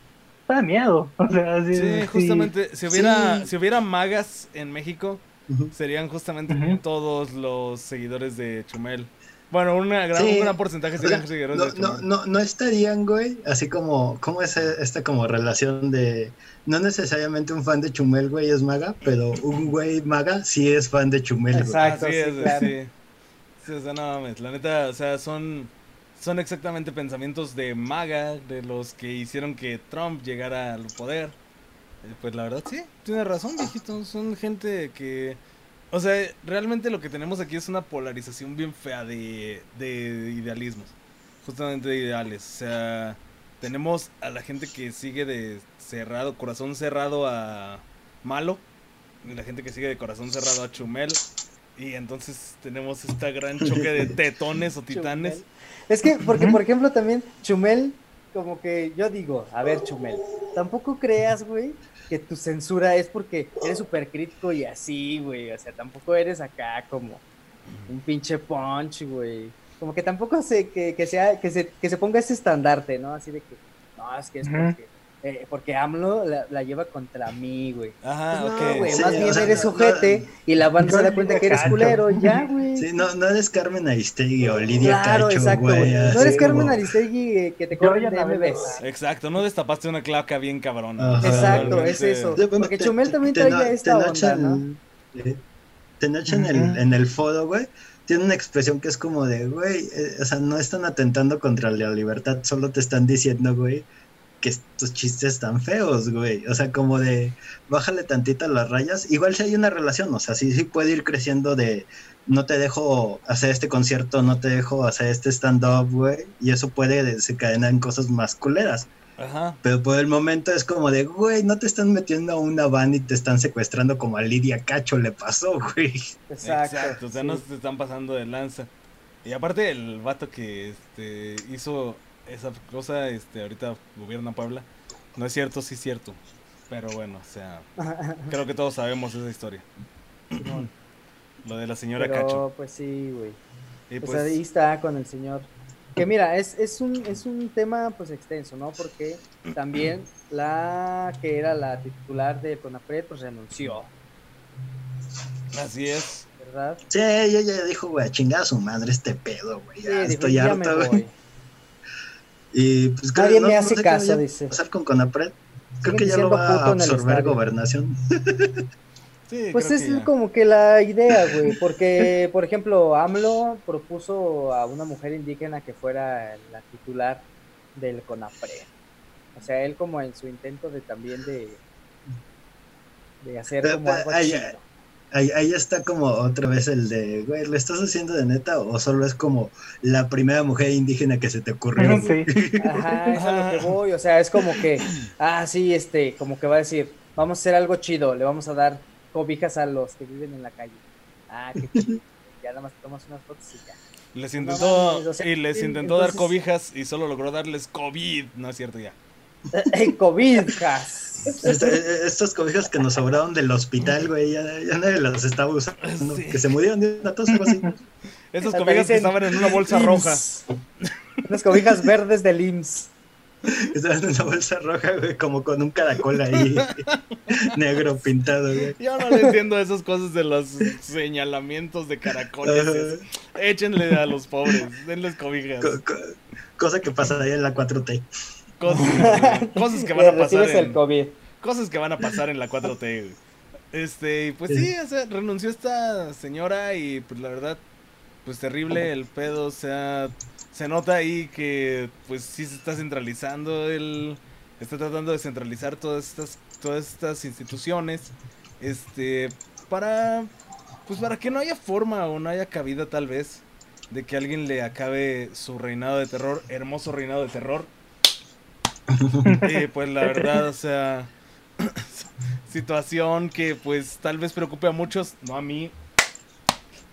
da miedo. O sea, sí, Sí, sí. justamente, si hubiera, Sí. si hubiera magas en México, serían justamente Ujú. todos los seguidores de Chumel. Bueno, una gran, Sí. un gran porcentaje O serían sea, seguidores no, de no, Chumel. no, no estarían, güey, así como, ¿cómo es esta como relación de, no necesariamente un fan de Chumel, güey, es maga, pero un güey maga sí es fan de Chumel, güey. Exacto. Claro. sí. Sí, o sea, no mames, la neta, o sea, son, son exactamente pensamientos de maga, de los que hicieron que Trump llegara al poder. Eh, Pues la verdad, sí, tiene razón, viejito, son gente que... O sea, realmente lo que tenemos aquí es una polarización bien fea de, de idealismos, justamente de ideales. O sea, tenemos a la gente que sigue de cerrado, corazón cerrado a malo, y la gente que sigue de corazón cerrado a Chumel. Y entonces tenemos esta gran choque de tetones o titanes. Chumel. Es que, porque por ejemplo también Chumel, como que yo digo, a ver Chumel, tampoco creas, güey, que tu censura es porque eres súper crítico y así, güey, o sea, tampoco eres acá como un pinche punch, güey. Como que tampoco se, que, que sea, que se, que se ponga ese estandarte, ¿no? Así de que, no, es que es porque, eh, porque AMLO la, la lleva contra mí, güey. Ajá, Pues ok. no, güey, sí, más bien sea, eres no- ojete y la banda se da cuenta que eres Cacho. culero, ya, güey. Sí, no, no eres Carmen Aristegui o Lidia Claro, Cacho, exacto, güey. No eres Carmen como- Aristegui eh, que te corren de no MBS. Exacto, no destapaste una claca bien cabrona. Ajá. Exacto, Realmente- es eso. Sí, bueno, Porque te- Chumel te- también te traía no- esta te onda, ¿no? eh, Tenoch en el, en el foro, güey, tiene una expresión que es como de, güey, eh, o sea, no están atentando contra la libertad, solo te están diciendo, güey, que estos chistes están feos, güey. O sea, como de, bájale tantito a las rayas. Igual si hay una relación, o sea, sí, sí puede ir creciendo de, no te dejo hacer este concierto, no te dejo hacer este stand-up, güey. Y eso puede desencadenar en cosas más culeras. Ajá. Pero por el momento es como de, güey, no te están metiendo a una van y te están secuestrando como a Lidia Cacho le pasó, güey. Exacto. Exacto, o sea, sí. no se están pasando de lanza. Y aparte el vato que este, hizo esa cosa, este, ahorita gobierna Puebla. No es cierto, sí es cierto. Pero bueno, o sea, creo que todos sabemos esa historia. Lo de la señora Pero Cacho. pues sí, güey. Y Pues, pues, ahí está con el señor. Que mira, es, es, un, es un tema pues extenso, ¿no? Porque también la que era la titular de Conapred pues renunció, así es. ¿verdad? Sí, ella ya dijo, güey, a chingar a su madre este pedo, güey. Ya Sí, dijo, estoy "Ya me harto, güey. Voy". Y pues Nadie no- me no hace sé caso, dice. pasar con Conapred. Creo que ya lo va a absorber gobernación. Sí, Pues creo es que como que la idea, güey, porque, por ejemplo, AMLO propuso a una mujer indígena que fuera la titular del CONAPRED. O sea, él como en su intento de también de, de hacer como pero, algo ay, chido. Ahí, ahí está como otra vez el de, güey, ¿lo estás haciendo de neta o solo es como la primera mujer indígena que se te ocurrió? Sí. Ajá, es a lo que voy, o sea, es como que, ah, sí, este, como que va a decir, vamos a hacer algo chido, le vamos a dar cobijas a los que viven en la calle. Ah, qué chido. Ya nada más tomas unas fotos y ya. Les No intentó, mames, o sea, y les intentó dar cobijas y solo logró darles COVID. No es cierto ya. Cobijas. Esta- eh, estas cobijas que nos sobraron del hospital, güey, ya, ya nadie las estaba usando. Sí. Que se murieron de una tos o algo así. Esas cobijas que estaban en una bolsa IMSS. roja. Unas cobijas verdes del IMSS. Estaban en una bolsa roja, güey, como con un caracol ahí negro pintado, güey. Yo no le entiendo esas cosas de los señalamientos de caracoles. Ajá. Échenle a los pobres, denles cobijas. Co- co- cosa que pasaría en la 4T. Cosas, cosas que van a pasar el en, COVID. cosas que van a pasar en la 4T. güey. Este, y pues sí, o sea, renunció esta señora y pues la verdad, pues terrible el pedo, o sea, se nota ahí que pues sí se está centralizando el está tratando de centralizar todas estas todas estas instituciones este para pues para que no haya forma o no haya cabida tal vez de que alguien le acabe su reinado de terror, hermoso reinado de terror. Y pues la verdad, o sea, situación que pues tal vez preocupe a muchos, no a mí,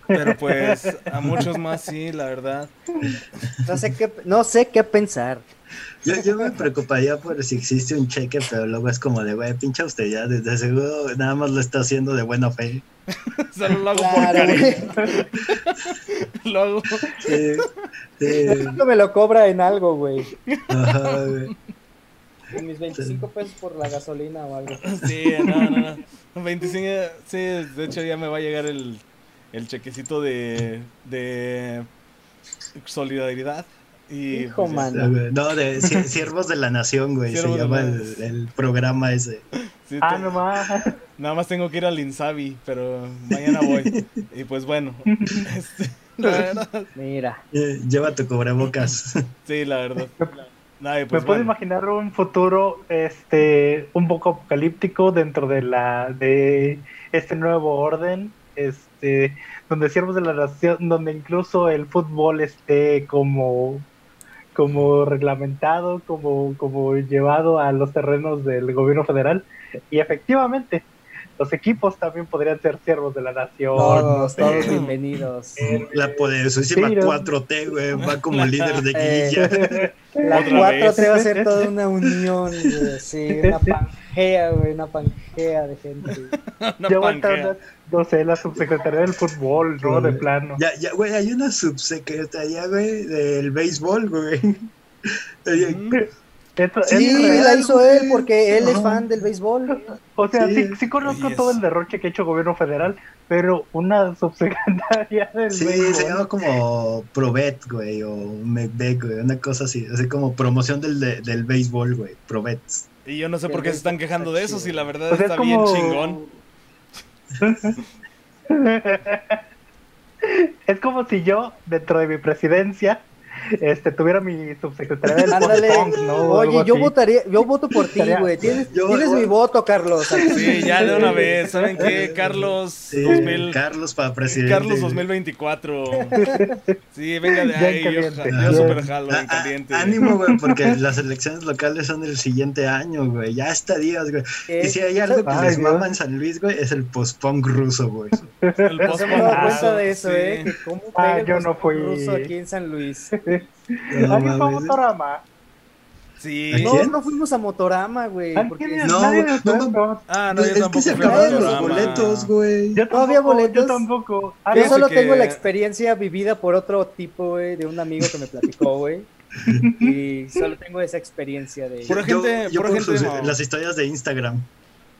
pero pues a muchos más sí, la verdad. No sé qué, no sé qué pensar. Yo, yo me preocuparía por si existe un cheque, pero luego es como de, güey, pincha usted ya, desde seguro nada más lo está haciendo de buena fe. Solo lo hago por Claro, cariño. güey. Lo hago- Sí, sí, me lo cobra en algo, güey. ajá, güey. En mis 25 pesos por la gasolina o algo. Sí, no, no, no. 25, sí, de hecho ya me va a llegar el, el chequecito de, de solidaridad. Y Hijo, pues, ya man. está. No, de Siervos de la Nación, güey, se llama la- el, el programa ese. Sí, Ah, te- no más. Nada más tengo que ir al Insabi, pero mañana voy. Y pues bueno, este, la verdad, Mira. Eh, lleva tu cubrebocas. sí, la verdad. Nada, y Me pues puedo bueno. imaginar un futuro este un poco apocalíptico dentro de la de este nuevo orden, este donde siervos de la nación, donde incluso el fútbol esté como como reglamentado, como como llevado a los terrenos del gobierno federal y efectivamente los equipos también podrían ser siervos de la nación. Todos, no sé. todos bienvenidos. Eh, La poderosísima Sí, ¿no? 4T, güey, va como líder de Eh, guilla. La Otra 4 vez. te va a ser toda una unión, güey. Sí, una pangea, güey. Una pangea de gente. Una ya pangea. no sé, la subsecretaría del fútbol, ¿no? De plano. Ya, ya, güey, hay una subsecretaría, güey, del béisbol, güey. Sí, la hizo él porque él es fan del béisbol. O sea, Sí. sí, sí conozco todo el derroche que ha hecho el gobierno federal, pero una subsecretaria del Sí, béisbol. se llama como Provet, güey, o Medbec, güey, una cosa así, así como promoción del, de- del béisbol, güey, Provet. Y yo no sé por qué se están quejando de eso, si la verdad O sea, está es bien chingón. Es como si yo, dentro de mi presidencia, este, tuviera mi subsecretaría del Ándale. punk, ¿no? Oye, yo así. votaría, yo voto por ti, güey. Tienes, Yo- tienes mi voto, Carlos. Sí, ya de una vez. ¿Saben qué? Carlos Sí, 2000. Carlos para presidente. Carlos 2024. Sí, venga de ahí. Yo, yo super jalo Ah, en ah, caliente. ánimo, güey, porque las elecciones locales son el siguiente año, güey. Ya está días, güey. Y si hay algo que Ay, les mama en San Luis, güey, es el post-punk ruso, güey. El No se me he dado post-punk cuenta de eso, sí. eh. que ¿Cómo Ah, yo no fui. ruso aquí en San Luis? No ¿Alguien fue a. Motorama? Sí. ¿A No, no fuimos a Motorama, güey. No, Nadie güey, nos no, vemos. Ah, no, yo es que tampoco se acabaron los Motorama. boletos, güey. Yo ¿No había tampoco, boletos? Yo tampoco. Ah, yo no. Solo que- tengo la experiencia vivida por otro tipo, güey, de un amigo que me platicó, güey. Y solo tengo esa experiencia de... Pura Yo- gente- yo pura por gente sus- no. las historias de Instagram.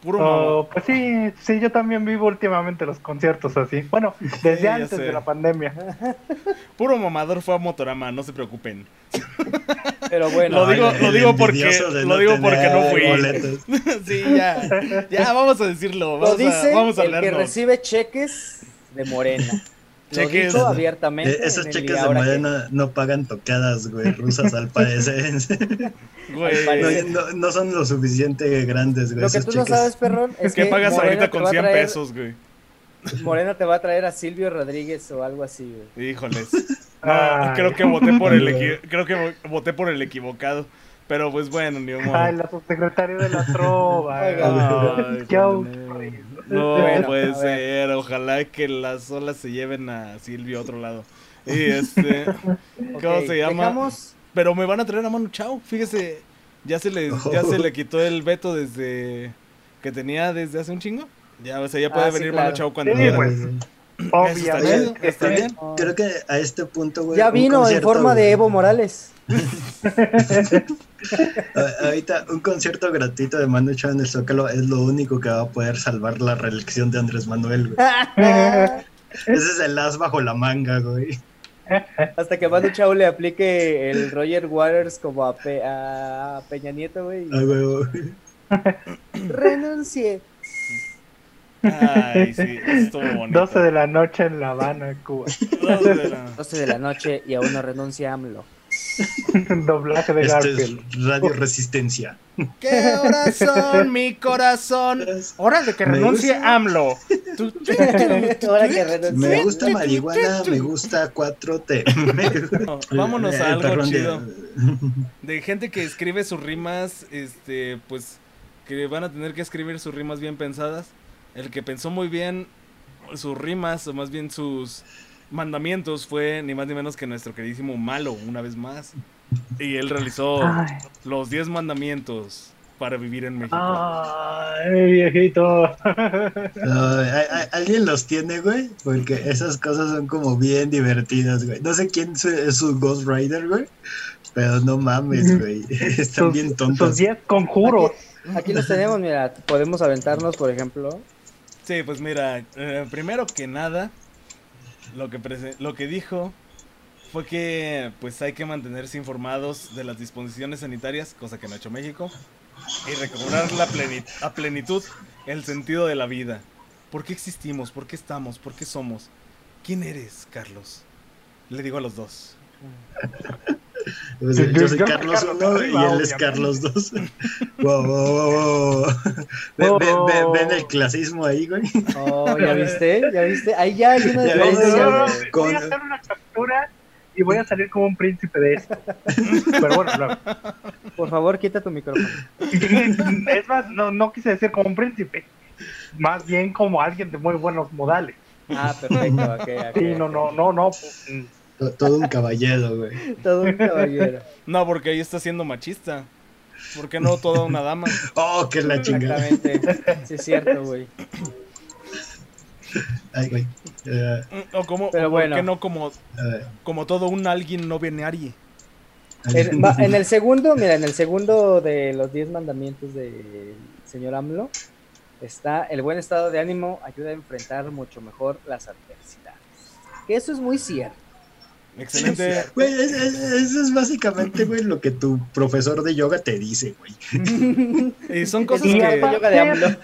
Puro. Oh, pues sí, sí, yo también vivo últimamente los conciertos así. Bueno, desde Sí, antes sé. de la pandemia. Puro mamador fue a Motorama, no se preocupen. Pero bueno, Lo digo- Ay, lo digo porque- lo digo porque no fui. boletos. sí, ya. Ya, vamos a decirlo. lo Vamos, dice a, vamos a el que recibe cheques de Morena. Lo Cheques. dijo abiertamente. Eh, esos el cheques de. Morena no pagan tocadas, güey, rusas al parecer. Güey. No, no- no son lo suficiente grandes, güey. Lo que tú no sabes, perrón, es que que pagas Morena ahorita con va a 100 traer- pesos, güey. Morena te va a traer a Silvio Rodríguez o algo así, güey. Híjoles. No, Ay. creo que voté por el equi- creo que vo- voté por el equivocado. Pero pues bueno, ni modo. Ay, la subsecretaria de la trova. Ay, Qué aburrido. No Bueno, puede ser. Ojalá que las olas se lleven a Silvio a otro lado. Y este. ¿Cómo se llama? Dejamos... Pero me van a traer a Manu Chao. Fíjese, ya se le, ya se le quitó el veto desde que tenía desde hace un chingo. Ya, o sea, ya puede Ah, sí, venir claro. Manu Chao cuando Sí, quiera. pues. Obviamente. chido, está bien. Creo que a este punto, güey. Ya vino en forma de. Evo Morales. Ahorita, un concierto gratuito de Manu Chao en el Zócalo es lo único que va a poder salvar la reelección de Andrés Manuel, güey. Ese es el as bajo la manga, güey. Hasta que Manu Chao le aplique el Roger Waters como a, Pe- a Peña Nieto, güey. Ah, güey. Renuncie. Ay, sí, estuvo bonito. 12 de la noche en La Habana, Cuba. 12 de la- 12 de la noche y aún no renuncia AMLO. Doblaje de Este Garfield. es Radio Resistencia. ¿Qué corazón, mi corazón? Hora de que renuncie gusta. AMLO. Ahora que renuncie. Me gusta marihuana, me gusta 4T. No, Vámonos a algo chido. De gente que escribe sus rimas, este, pues, que van a tener que escribir sus rimas bien pensadas. El que pensó muy bien sus rimas, o más bien sus mandamientos, fue ni más ni menos que nuestro queridísimo Malo, una vez más. Y él realizó Ay, los 10 mandamientos para vivir en México. ay, viejito. No, ¿a- a- ¿Alguien los tiene, güey? Porque esas cosas son como bien divertidas, güey. No sé quién es su Ghost Rider, güey. Pero no mames, güey. Están Sus- bien Sus tontos. 10 conjuros. Aquí los tenemos, mira. Podemos aventarnos, por ejemplo. Sí, pues mira, eh, primero que nada, lo que, lo que dijo fue que pues hay que mantenerse informados de las disposiciones sanitarias, cosa que no ha hecho México, y recobrar la a plenitud el sentido de la vida. ¿Por qué existimos? ¿Por qué estamos? ¿Por qué somos? ¿Quién eres, Carlos? Le digo a los dos. Pues, yo soy Yo- Carlos Carlos 1 y él es obviamente. Carlos 2. wow, wow, wow, wow. Ve- ve- ve- Oh. ¿Ven el clasismo ahí, güey? Oh, ¿ya viste? ¿Ya viste? Ahí ya hay una. Con- Voy a hacer una captura y voy a salir como un príncipe de esto. Pero bueno, no. Por favor, quita tu micrófono. es más, no, no quise decir como un príncipe. Más bien como alguien de muy buenos modales. Ah, perfecto, ok, ok. Sí, no, no, no, no. To- Todo un caballero, güey. Todo un caballero. No, porque ahí está siendo machista. ¿Por qué no toda una dama? Oh, que la chingada. Exactamente. Sí, es cierto, güey. Ay, güey. Eh, O como, Pero o por bueno. qué no como, como todo un alguien no binario. En, en el segundo, mira, en el segundo de los 10 mandamientos del señor AMLO está el buen estado de ánimo ayuda a enfrentar mucho mejor las adversidades. Que eso es muy cierto. Excelente. Güey, es- es- eso es básicamente, güey, lo que tu profesor de yoga te dice, güey. Y son cosas Es Y que... yoga de AMLO.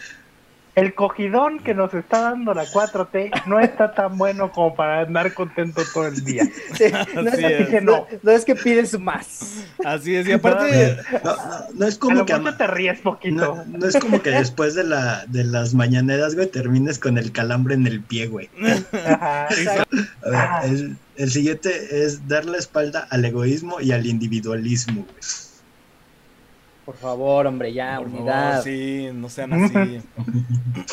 El cogidón que nos está dando la 4T no está tan bueno como para andar contento todo el día. Sí, no, Así es, es. que no- no. no es que pides más. Así es, y aparte, No, no, no es A como lo que... te ríes poquito. No, no es como que después de, la, de las mañaneras, güey, termines con el calambre en el pie, güey. Ajá. A ver, Ah. el, el siguiente es dar la espalda al egoísmo y al individualismo, güey. Por favor, hombre, ya, por unidad. favor, sí, no sean así.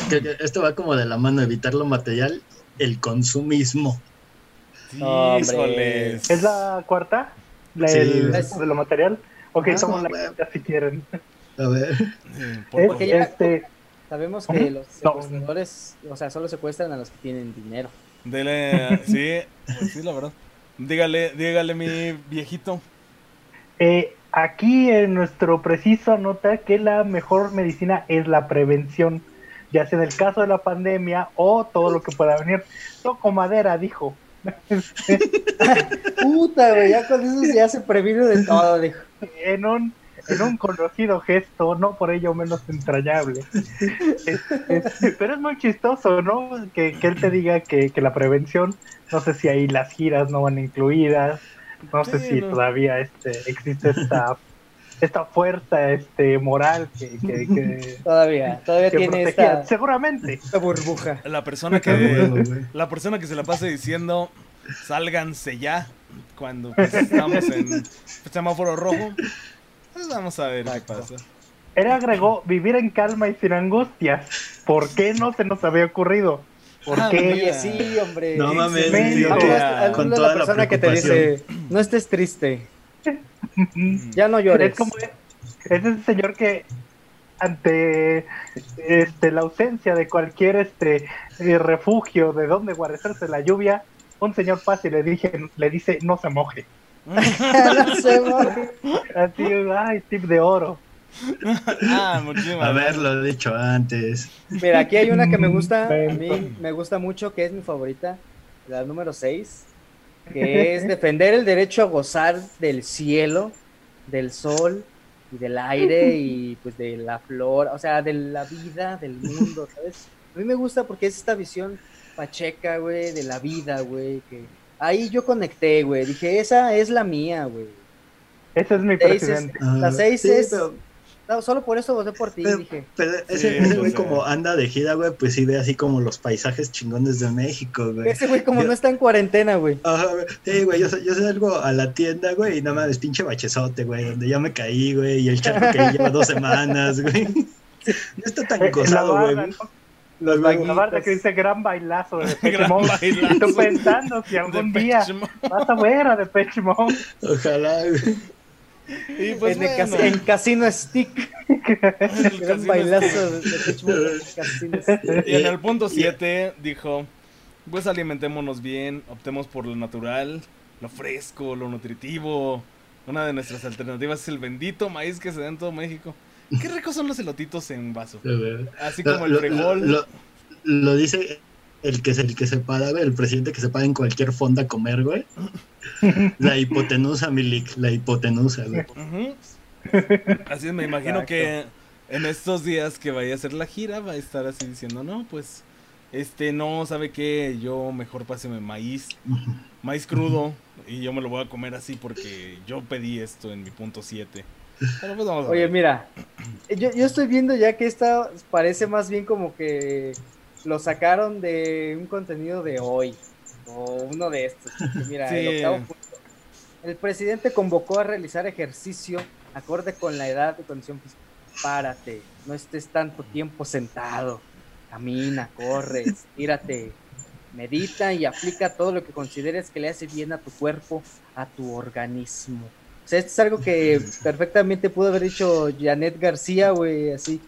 Que- que Esto va como de la mano, evitar lo material, el consumismo. Hombre. Híjoles. ¿Es la cuarta? ¿La Sí. el- Es- de lo material? Ok, Ah, tomo la quinta si quieren. A ver, Sí, por Es- Porque ya- este, Sabemos que los No. secuestradores, o sea, solo secuestran a los que tienen dinero. Dele, sí, pues sí, la verdad. Dígale, dígale mi viejito. eh, aquí en nuestro preciso anota que la mejor medicina es la prevención, ya sea en el caso de la pandemia o todo lo que pueda venir. Toco madera, dijo. Puta, güey, ya con eso ya se previno de todo, dijo. en un en un conocido gesto, no por ello menos entrañable. Este, pero es muy chistoso, ¿no? Que, que él te diga que, que la prevención, no sé si ahí las giras no van incluidas, no sé Sí, si no. todavía este, existe esta esta fuerza este moral que, que, que, Todavía, todavía que tiene protegía. esta, Seguramente. esta burbuja. La persona que bueno, la persona que se la pase diciendo sálganse ya cuando pues, estamos en semáforo rojo. Pues vamos a ver Exacto. qué pasa. Él agregó vivir en calma y sin angustias. ¿Por qué no se nos había ocurrido? ¿Por Ah, qué? Oye, sí, hombre. No mames, habla con la toda la persona que te dice, no estés triste, ya no llores. Es como es ese señor que ante este la ausencia de cualquier este eh, refugio de donde guarecerse la lluvia, un señor pasa y le dije, le dice no se moje. no sé, güey. Así, ay, tip de oro. Ah, muchísimas Haberlo dicho antes. Mira, aquí hay una que me gusta, a Perfecto. mí me gusta mucho, que es mi favorita, la número 6, que es defender el derecho a gozar del cielo, del sol y del aire y pues de la flor, o sea, de la vida, del mundo, ¿sabes? A mí me gusta porque es esta visión pacheca, güey, de la vida, güey, que ahí yo conecté, güey, dije, esa es la mía, güey. Ese es mi es- presidente. La Ah, seis sí, es- pero- No, solo por eso voté por ti, Pero- dije. Pero ese, Sí, ese güey como anda de gira, güey, pues sí ve así como los paisajes chingones de México, güey. Ese güey como Yo- no está en cuarentena, güey. Ajá, güey. Sí, güey, yo, sa- yo salgo a la tienda, güey, y nada más pinche bachezote, güey, donde ya me caí, güey, y el charco que lleva dos semanas, güey. No está tan Eh, la cosado, güey. barda, ¿no? Los La que dice gran bailazo de Depeche Gran Mode. bailazo. Y tú pensando si algún día vas a ver a Depeche Mode. Ojalá, güey. Y pues en, el bueno, cas- en Casino Stick. el Gran casino bailazo de, de Casino Stick. Y en el punto 7 dijo, pues alimentémonos bien, optemos por lo natural, lo fresco, lo nutritivo. Una de nuestras alternativas es el bendito maíz que se da en todo México. Qué ricos son los elotitos en vaso. Así como el Lo- frijol. Lo, lo dice el que, se- el que se para, güey, el presidente que se para en cualquier fonda a comer, güey. La hipotenusa, Milik, la hipotenusa, güey. Así es, me imagino Exacto. que en estos días que vaya a hacer la gira va a estar así diciendo, no, pues, este, no, ¿sabe qué? Yo mejor páseme maíz, maíz crudo, y yo me lo voy a comer así porque yo pedí esto en mi punto 7. Pero pues vamos a Oye, ver. mira, yo, yo estoy viendo ya que esta parece más bien como que lo sacaron de un contenido de hoy, o uno de estos. Mira, el octavo punto. El presidente convocó a realizar ejercicio acorde con la edad y condición física. Párate, no estés tanto tiempo sentado. Camina, corre, estírate, medita y aplica todo lo que consideres que le hace bien a tu cuerpo, a tu organismo. O sea, esto es algo que perfectamente pudo haber dicho Janet García, güey, así,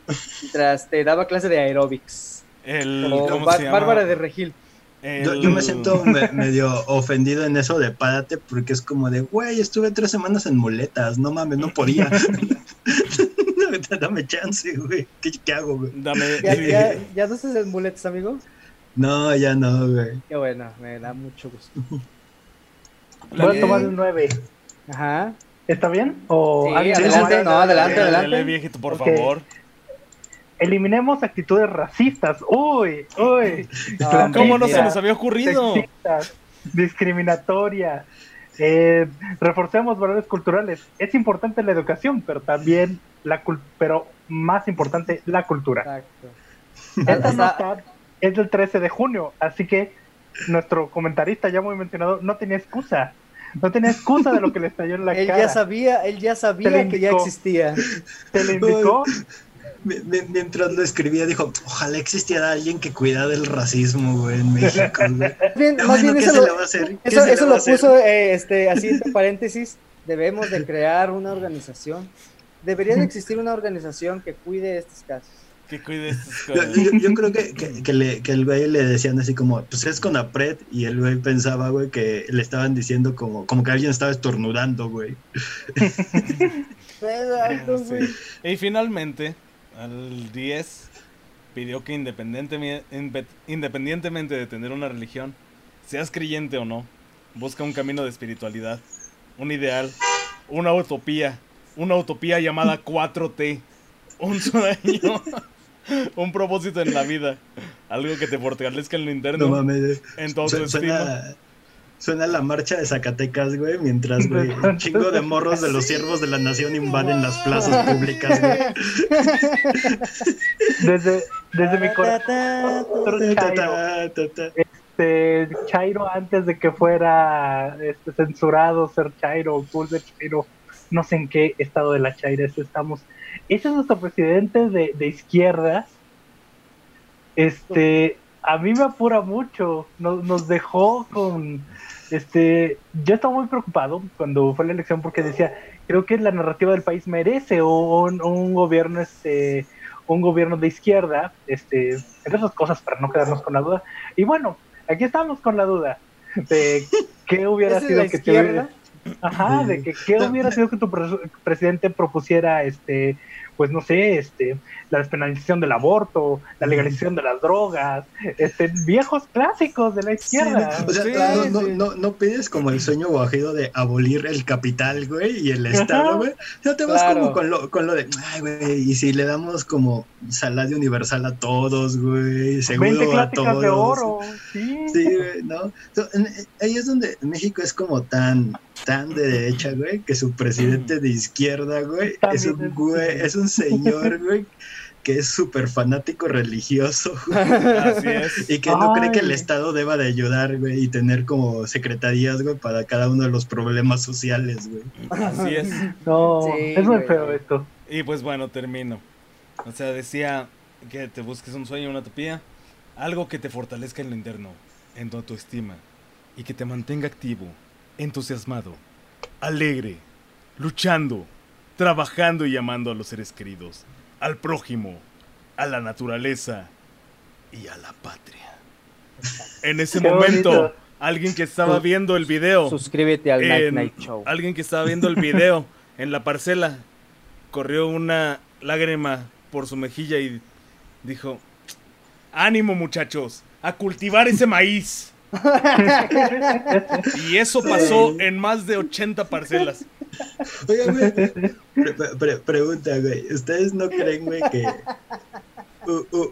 mientras te daba clase de aerobics. El, O ¿cómo Bar- se llama? Bárbara de Regil. Yo, El- yo me siento me- medio ofendido en eso de párate porque es como de, güey, estuve tres semanas en muletas, no mames, no podía. Dame chance, güey. ¿Qué, qué hago, güey? Dame, ¿Ya, sí. ya, ya no estás en muletas, amigo? No, ya no, güey. Qué bueno, me da mucho gusto. La Voy a tomar un 9. Ajá. ¿Está bien? O Sí, alguien adelante, no, adelante, adelante. dale, viejito, por favor. Eliminemos actitudes racistas. Uy, uy. No, ¿Cómo no se nos había ocurrido? sexistas, discriminatorias. Eh, reforcemos valores culturales. Es importante la educación, pero también la cul- pero más importante la cultura. Exacto. Esta nota es del 13 de junio, así que nuestro comentarista ya muy mencionado no tenía excusa. No tenía excusa de lo que le estalló en la Él cara. ya sabía, él ya Te sabía que ya existía. Se le indicó. Mi- mi- Mientras lo escribía, dijo: Ojalá existiera alguien que cuidara del racismo, güey, en México, güey. Más bien, Pero más bueno, bien ¿qué eso se lo, le va a hacer? ¿Qué eso, se le eso va a lo hacer? puso eh, este, así entre paréntesis. Debemos de crear una organización. Debería de existir una organización que cuide estos casos. Que cuide estas Yo, cosas. yo- yo creo que, que, que le, que el güey le decían así como, pues es con Apret, y el güey pensaba, güey, que le estaban diciendo como, como que alguien estaba estornudando, güey. Exacto, Sí. güey. Y finalmente, al 10, pidió que independientemente, independientemente de tener una religión, seas creyente o no, busca un camino de espiritualidad, un ideal, una utopía, una utopía llamada 4T, un sueño, un propósito en la vida, algo que te fortalezca en lo interno, No mames, en tu su-. Suena, la marcha de Zacatecas, güey, mientras, güey, un chingo de morros de los siervos de la nación invaden las plazas públicas, güey. Desde, desde mi corazón. Este, Chairo antes de que fuera este, censurado ser Chairo o cool ser Chairo, no sé en qué estado de la Chaires estamos. Ese es nuestro presidente de, de izquierda. Este, a mí me apura mucho. Nos, nos dejó con. Este, yo estaba muy preocupado cuando fue la elección porque decía, creo que la narrativa del país merece un, un gobierno, este, un gobierno de izquierda, este, entre otras cosas para no quedarnos con la duda. Y bueno, aquí estamos con la duda de qué hubiera ¿Es de sido que te? Ajá, de que qué hubiera sido que tu pres- presidente propusiera, este, pues no sé, este, la despenalización del aborto, la legalización de las drogas, este, viejos clásicos de la Sí, izquierda. no, o sea, Sí, no, no, sí. no, no pides como el sueño guajido de abolir el capital, güey, y el Ajá. Estado, güey. No te vas Claro. como con lo, con lo de, ay, güey, y si le damos como salario universal a todos, güey, 20 seguro a todos. de oro, sí. Sí, güey, ¿no? Ahí es donde México es como tan, tan de derecha, güey, que su presidente de izquierda, güey, es un es- güey, es un señor, güey, que es súper fanático religioso, güey, Así es. y que no cree que el. Estado deba de ayudar, güey, y tener como secretarías, güey, para cada uno de los problemas sociales, güey. Así es. No, Sí, es muy güey. feo esto. Y pues bueno, termino. O sea, decía que te busques un sueño, una utopía, algo que te fortalezca en lo interno, en tu autoestima, y que te mantenga activo, entusiasmado, alegre, luchando, trabajando y amando a los seres queridos, al prójimo, a la naturaleza y a la patria. En ese Qué momento, bonito. alguien que estaba viendo el video Suscríbete al Night en- Night Show. Alguien que estaba viendo el video en la parcela corrió una lágrima por su mejilla y dijo: ¡Ánimo, muchachos! ¡A cultivar ese maíz! Y eso pasó en más de 80 parcelas. Oigan, güey, pre- pre- pre- pregunta, güey, ¿ustedes no creen, güey, que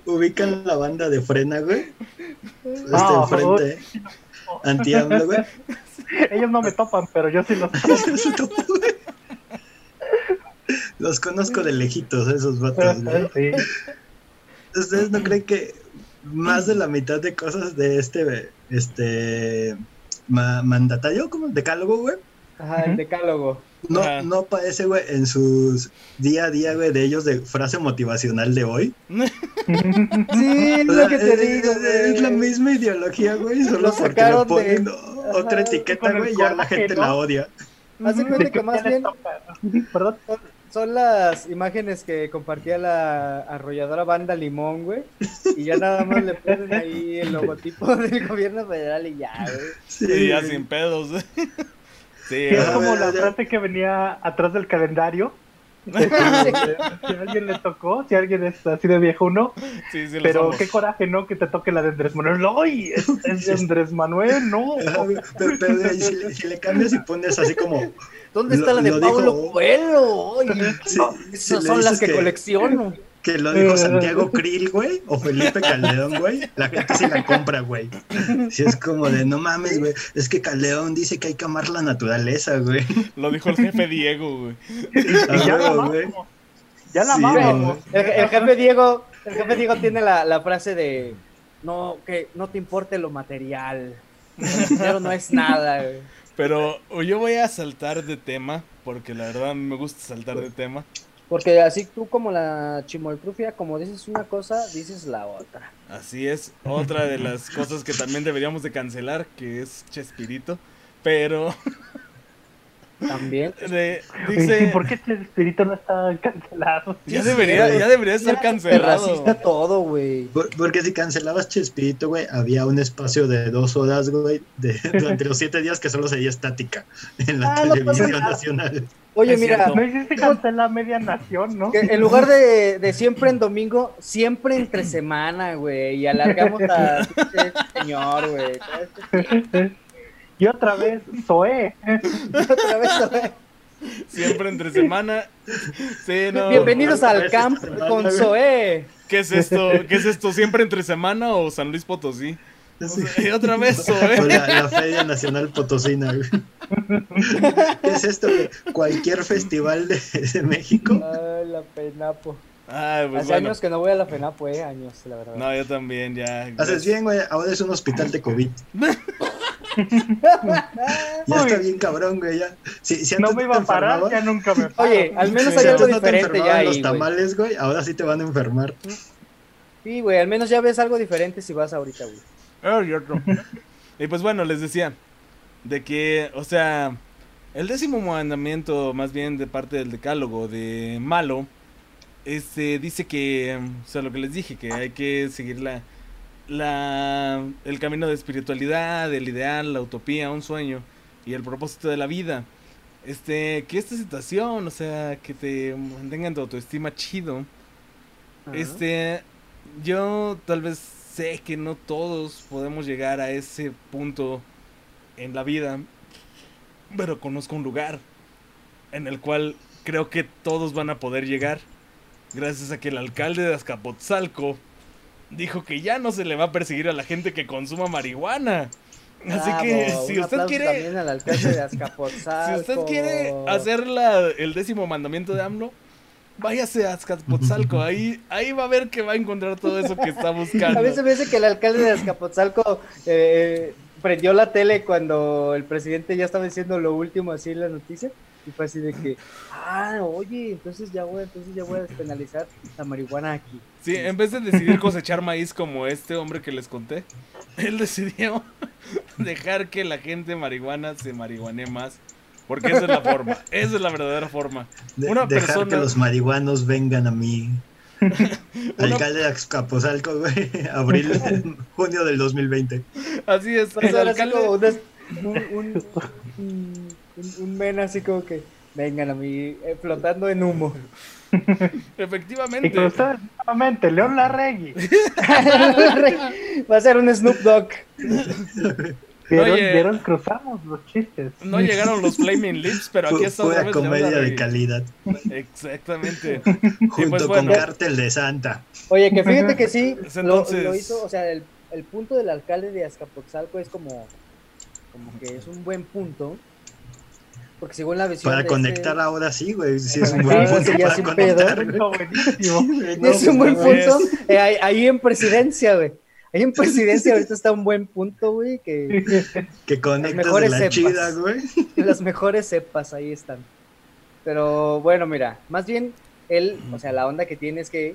ubican la banda de frena, güey? Este Ah, enfrente, anti-AMLO, güey. Ellos no me topan, pero yo sí los Los conozco de lejitos, esos vatos, güey. Sí. ¿Ustedes no creen que más de la mitad de cosas de este, este, ma- mandatario, como decálogo, güey? Ajá, el decálogo. No, Ajá. no aparece, güey, en sus día a día, güey, de ellos de frase motivacional de hoy. Sí, es O lo que te es, digo, es- es la misma ideología, güey, solo Lo porque le de- ponen otra Ajá, etiqueta, güey, ya la gente ¿no? la odia. Haz de cuenta que más bien toca? Son, las imágenes que compartía la arrolladora banda Limón, güey. Y ya nada más le ponen ahí el logotipo del gobierno federal y ya, güey. Sí, ya güey. sin pedos. Sí, Sí, es como güey, la frase que venía atrás del calendario. Si a alguien le tocó, si alguien es así de viejuno, sí, sí lo pero somos. qué coraje, ¿no? Que te toque la de Andrés Manuel. ¡Ay! Es, es de Andrés Manuel, no. Güey, Pero, pero, güey, si, le, si le cambias y pones así como. ¿Dónde Lo- está la de lo Paulo dijo- Coelho? Sí, no, esas son las que, que- colecciono. que lo dijo Santiago Krill, güey, o Felipe Caldeón, güey, la gente sí la compra, güey. Si es como de, no mames, güey, es que Caldeón dice que hay que amar la naturaleza, güey. Lo dijo el jefe Diego, güey. Y ya la güey. amamos. Ya la Sí, amamos. güey. el, el jefe Diego, el jefe Diego tiene la, la frase de no, que no te importe lo material. El dinero no es nada, güey. Pero yo voy a saltar de tema, porque la verdad me gusta saltar de tema. Porque así tú como la chimoltrufia, como dices una cosa, dices la otra. Así es, otra de las cosas que también deberíamos de cancelar, que es Chespirito. Pero También. de- dice, ¿Por qué este espíritu no está cancelado? ya debería, ya debería estar cancelado. racista todo, güey. Por- Porque si cancelabas Chespirito, güey, había un espacio de dos horas, güey, de, durante los siete días que solo sería estática en la Ah, televisión nacional. Oye, Es mira, cierto. No hiciste cancelar media nación, ¿no? que en lugar de, de siempre en domingo, siempre entre semana, güey. Y alargamos a este señor, güey. Y otra vez, Zoé. Otra vez, güey. Siempre entre semana. Sí, no. Bienvenidos al camp semana, con. Zoé. ¿Qué es esto? ¿Qué es esto? ¿Siempre entre semana o San Luis Potosí? Sí. Y otra vez, ¿eh? la, la Feria Nacional Potosina, güey. ¿Qué es esto? Cualquier festival de, de México. Ay, la FENAPO. Ay, pues Hace bueno. años que no voy a la FENAPO, eh, años, la verdad. No, yo también, ya. Haces bien, güey. Ahora es un hospital de COVID. Ya está bien cabrón, güey. Ya. Si, si No antes me iba te a parar, ya nunca me paro. Oye, al menos hay Si algo no te diferente ya los güey. tamales, güey, ahora sí te van a enfermar. Sí, güey, al menos ya ves algo diferente si vas ahorita, güey. Ah. Y pues bueno, les decía de que, o sea, el décimo mandamiento, más bien de parte del decálogo de Malo, este dice que, o sea, lo que les dije, que hay que seguir la, la, el camino de espiritualidad, el ideal, la utopía, un sueño y el propósito de la vida. Este, que esta situación, o sea, que te mantengan tu autoestima chido. Este, yo tal vez sé que no todos podemos llegar a ese punto en la vida, pero conozco un lugar en el cual creo que todos van a poder llegar, gracias a que el alcalde de Azcapotzalco dijo que ya no se le va a perseguir a la gente que consuma marihuana. Así que si un usted quiere, También al alcalde de si usted quiere hacer la- el décimo mandamiento de AMLO, váyase a Azcapotzalco. Ahí, ahí va a ver que va a encontrar todo eso que está buscando. A veces me dice que el alcalde de Azcapotzalco eh, prendió la tele cuando el presidente ya estaba diciendo lo último así en la noticia. Y fue así de que, ah, oye, entonces ya voy, entonces ya voy a despenalizar la marihuana aquí. Sí, en vez de decidir cosechar maíz como este hombre que les conté, él decidió dejar que la gente marihuana se marihuane más. Porque esa es la forma, esa es la verdadera forma. De- dejar persona- que los marihuanos vengan a mí. Una- Alcalde de Azcapotzalco, güey. Abril, junio del 2020. Así es, el alcalde... un, un, un, men así como que, vengan a mí, eh, flotando en humo. Y Efectivamente. con ustedes nuevamente, León Larregui. Va a ser un Snoop Dogg. Vieron, Oye. vieron, cruzamos los chistes. No llegaron los Flaming Lips, pero aquí está vez comedia de calidad. Exactamente. Junto pues, con bueno. Cártel de Santa. Oye, que fíjate que sí, Pues lo, entonces- lo hizo, o sea, el, el punto del alcalde de Azcapotzalco es como, como que es un buen punto, porque según la visión Para de conectar ese- ahora sí, güey. Sí, es un buen punto para conectar. es un buen punto, eh, ahí, ahí en presidencia, güey. Ahí en presidencia ahorita está un buen punto, güey, que Que conectas mejores la cepas. chida, güey. las mejores cepas ahí están. Pero bueno, mira, más bien él, o sea, la onda que tiene es que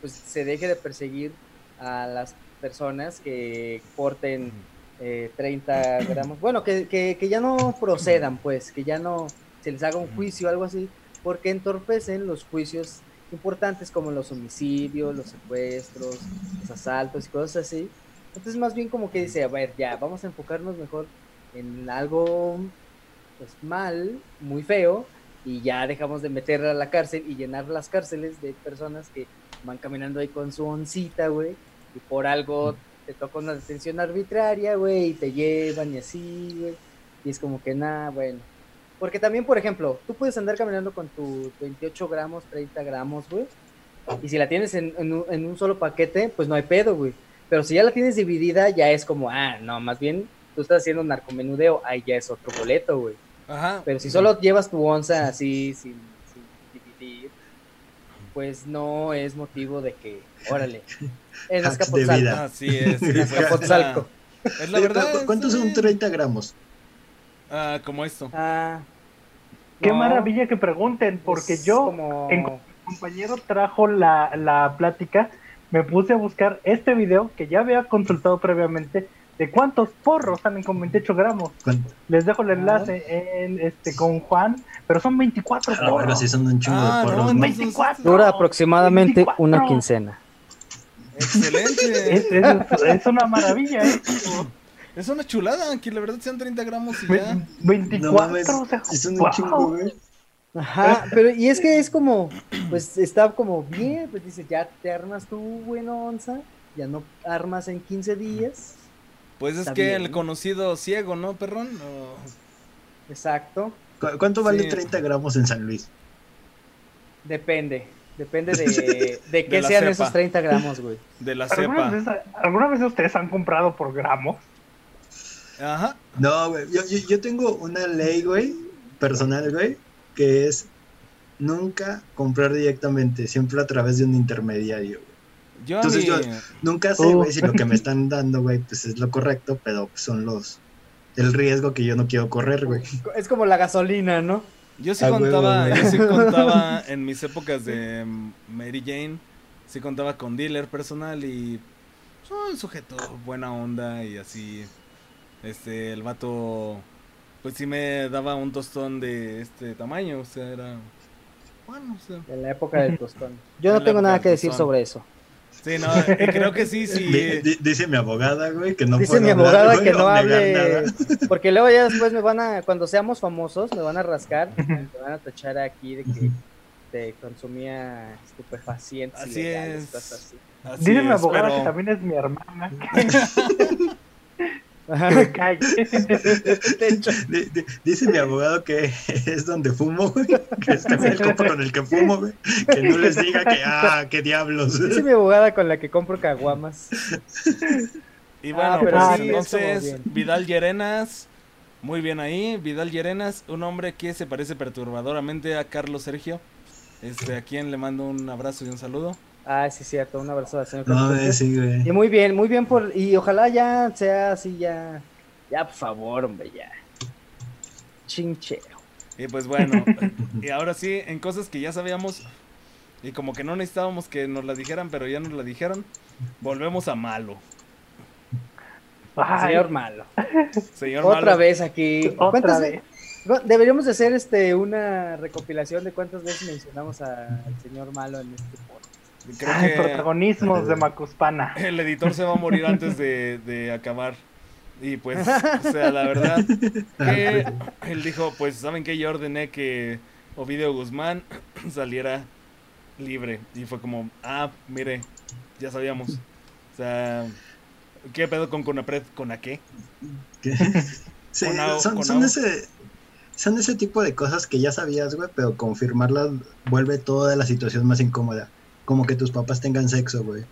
pues se deje de perseguir a las personas que porten eh, 30 gramos. Bueno, que, que, que ya no procedan, pues, que ya no se les haga un juicio o algo así, porque entorpecen los juicios importantes como los homicidios, los secuestros, los asaltos y cosas así. Entonces, más bien como que dice, a ver, ya, vamos a enfocarnos mejor en algo pues mal, muy feo, y ya dejamos de meter a la cárcel y llenar las cárceles de personas que van caminando ahí con su oncita, güey, y por algo te toca una detención arbitraria, güey, y te llevan y así, güey, y es como que nada, bueno. Porque también, por ejemplo, tú puedes andar caminando con tus 28 gramos, 30 gramos, güey, Y si la tienes en, en un, en un solo paquete, pues no hay pedo, güey. Pero si ya la tienes dividida, ya es como, ah, no, más bien tú estás haciendo narcomenudeo, ahí ya es otro boleto, güey. Ajá. Pero si solo llevas tu onza así, sin, sin dividir, pues no es motivo de que, órale, de Azcapotzalco. vida. Así es. En Azcapotzalco. Es la Oye, verdad. ¿cu- ¿Cuántos son sí. 30 gramos? Ah, como esto. Ah, Qué no, maravilla que pregunten, porque es yo, como- en- mi compañero trajo la, la plática, me puse a buscar este video que ya había consultado previamente de cuántos porros salen con 28 gramos. ¿Cuánto? Les dejo el Ah. enlace en este con Juan, pero son 24 Ah, bueno, porros. sí son un chingo Ah, de porros, ¿no? entonces- 24. Dura aproximadamente 24. una quincena. Excelente. Es, es- es una maravilla, ¿eh? Es una chulada, que la verdad sean 30 gramos y ya. Ve- 24, No mames, o sea, sí son un wow. chingo, güey. Ajá, pero y es que es como, pues está como bien, pues dice, ya te armas tu buena onza, ya no armas en 15 días, Pues es Está que bien. el conocido ciego, ¿no, perrón? O- exacto, ¿Cu- ¿Cuánto vale Sí. 30 gramos en San Luis? depende, depende de, de qué De sean cepa. esos 30 gramos, güey. de la ¿Alguna cepa. vez, ¿Alguna vez ustedes han comprado por gramos? Ajá. No, güey. Yo, yo, yo tengo una ley, güey, personal, güey, que es nunca comprar directamente, siempre a través de un intermediario. güey. Yo Entonces ni- yo- Nunca sé, Uh. güey, si lo que me están dando, güey, pues es lo correcto, pero son los. El riesgo que yo no quiero correr, güey. Es como la gasolina, ¿no? Yo sí contaba, yo sí contaba en mis épocas de mm, Mary Jane, sí contaba con dealer personal y soy un sujeto buena onda y así, este, el vato, pues sí me daba un tostón de este tamaño, o sea, era, bueno, o sea, En la época del tostón. Yo no tengo nada que decir tostón. sobre eso. Sí, no, y creo que sí, sí, Di- di- dice mi abogada, güey, que no Dice mi abogada que no hable, nada. porque luego ya después me van a, cuando seamos famosos, me van a rascar, me van a tachar aquí de que te consumía estupefacientes Así ilegales, es. cosas así. así Dice mi es, abogada pero- que también es mi hermana. Que me calle. De hecho, Di- di- Dice mi abogado que es donde fumo, güey. Que es también el compa con el que fumo, güey. Que no les diga que, ah, qué diablos. dice mi abogada con la que compro caguamas. Y Ah, bueno, pero pues sí, entonces. Vidal Llerenas, muy bien ahí. Vidal Llerenas, un hombre que se parece perturbadoramente a Carlos Sergio. Este, a quien le mando un abrazo y un saludo. Ah, sí, cierto, un abrazo al señor No, eh, Sergio. sí, güey. Y muy bien, muy bien por, y ojalá ya sea así ya, ya por favor, hombre, ya. Chinchero. Y pues bueno, y ahora sí, en cosas que ya sabíamos y como que no necesitábamos que nos la dijeran, pero ya nos la dijeron, volvemos a malo. Ay, Señor malo. Señor Otra malo. vez aquí. otra ¿Cuántas vez. ve- Deberíamos de hacer este una recopilación de cuántas veces mencionamos al señor malo en este podcast. Creo Ay, que protagonismos de Macuspana. el editor se va a morir antes de, de acabar. Y pues, o sea, la verdad que él dijo, pues, ¿saben qué? Yo ordené que Ovidio Guzmán saliera libre. Y fue como, ah, mire, ya sabíamos. O sea, ¿qué pedo con Conapred? ¿Con a qué? Sí, son, ese, son ese tipo de cosas que ya sabías, güey, pero confirmarlas vuelve toda la situación más incómoda. Como que tus papás tengan sexo, güey.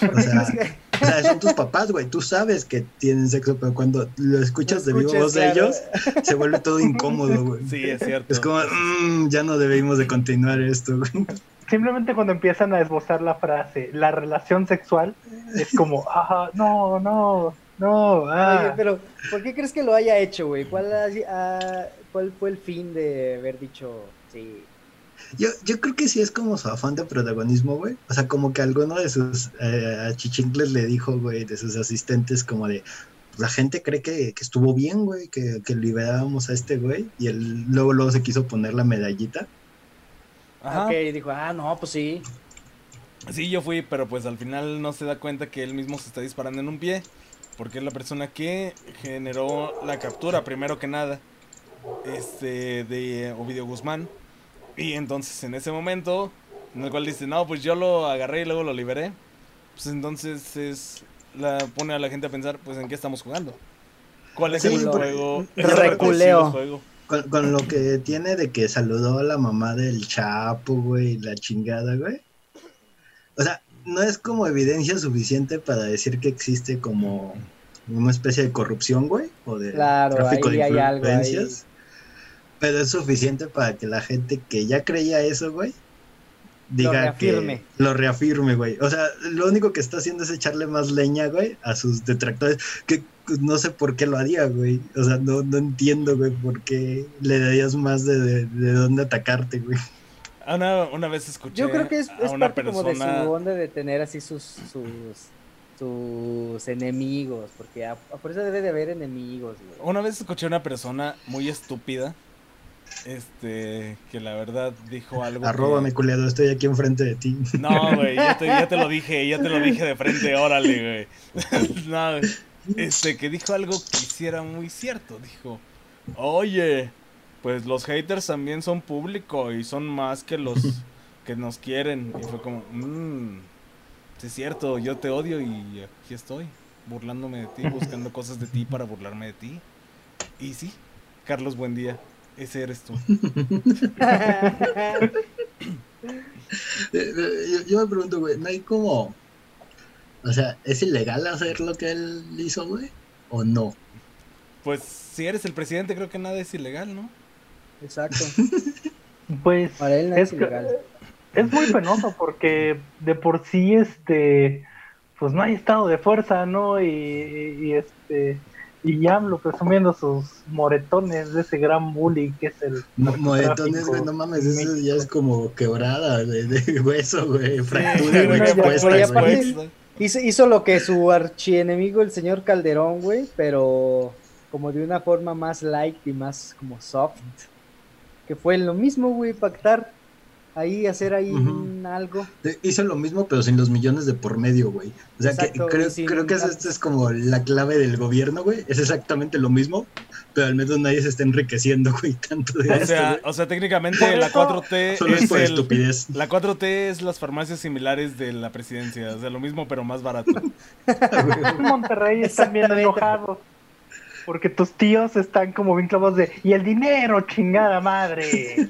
O sea, o sea, son tus papás, güey. Tú sabes que tienen sexo, pero cuando lo escuchas de Escuches, voz de ellos, se vuelve todo incómodo, güey. Sí, es cierto. Es como, "Mm, ya no debimos de continuar esto, güey. Simplemente cuando empiezan a esbozar la frase, la relación sexual, es como, ah, no, no, no, ah. Oye, pero ¿por qué crees que lo haya hecho, güey? ¿Cuál, ah, ¿Cuál fue el fin de haber dicho sí? Yo, yo creo que sí es como su afán de protagonismo, güey. O sea, como que alguno de sus eh, achichincles le dijo, güey, de sus asistentes, como de, la gente cree que, que estuvo bien, güey, que, que liberábamos a este güey. Y él luego, luego se quiso poner la medallita. Ajá. Ok, dijo, ah, no, pues sí. Sí, yo fui, pero pues al final no se da cuenta que él mismo se está disparando en un pie. Porque es la persona que generó la captura, primero que nada, este, de Ovidio Guzmán. Y entonces en ese momento, en el cual dice, no, pues yo lo agarré y luego lo liberé. Pues entonces es, la pone a la gente a pensar, pues en qué estamos jugando. ¿Cuál es Sí, el juego? Reculeo. juego? Con, con lo que tiene de que saludó a la mamá del Chapo, güey, la chingada, güey. O sea, no es como evidencia suficiente para decir que existe como una especie de corrupción, güey, o de Claro, tráfico ahí de hay algo ahí. Pero es suficiente para que la gente que ya creía eso, güey, diga reafirme. que lo reafirme, güey. O sea, lo único que está haciendo es echarle más leña, güey, a sus detractores, que no sé por qué lo haría, güey. O sea, no, no entiendo, güey, por qué le darías más de, de, de dónde atacarte, güey. Una, una vez escuché Yo creo que es, a es una parte como de su onda de tener así sus sus, sus enemigos, porque a, a- por eso debe de haber enemigos, güey. Una vez escuché a una persona muy estúpida, este, que la verdad dijo algo. que- Arróbame, culiado, estoy aquí enfrente de ti. No, güey, ya te, ya te lo dije, ya te lo dije de frente, órale, güey. no. Este, que dijo algo que sí era muy cierto. Dijo, oye, pues los haters también son público y son más que los que nos quieren. Y fue como, mmm, sí es cierto, yo te odio y aquí estoy, burlándome de ti, buscando cosas de ti para burlarme de ti. Y sí, Carlos, buen día. Ese eres tú. Eh, eh, Yo, yo me pregunto, güey, ¿no hay como... O sea, ¿es ilegal hacer lo que él hizo, güey? ¿O no? Pues si eres el presidente, creo que nada es ilegal, ¿no? Exacto. Pues Para él no es es, que- ilegal. es muy penoso porque de por sí este pues no hay estado de fuerza, ¿no? Y, y, este y AMLO presumiendo sus moretones de ese gran bully que es el Mo- Moretones, güey, no mames, eso México. ya es como quebrada de, de hueso, güey, fractura, Sí, güey, ya- expuesta, güey, hizo lo que su archienemigo, el señor Calderón, güey, pero como de una forma más light y más como soft. Que fue lo mismo, güey, pactar ahí, hacer ahí algo. Hizo lo mismo, pero sin los millones de por medio, güey. O sea, Exacto, que creo, sin- creo que es, esto es como la clave del gobierno, güey. Es exactamente lo mismo, pero al menos nadie se está enriqueciendo, güey, tanto de O esto, sea, güey. o sea, técnicamente la eso- 4T Solo es es por el, estupidez. la 4T es las farmacias similares de la presidencia, o sea, lo mismo pero más barato. Monterrey están bien enojados. Porque tus tíos están como bien clavados de y el dinero, chingada madre.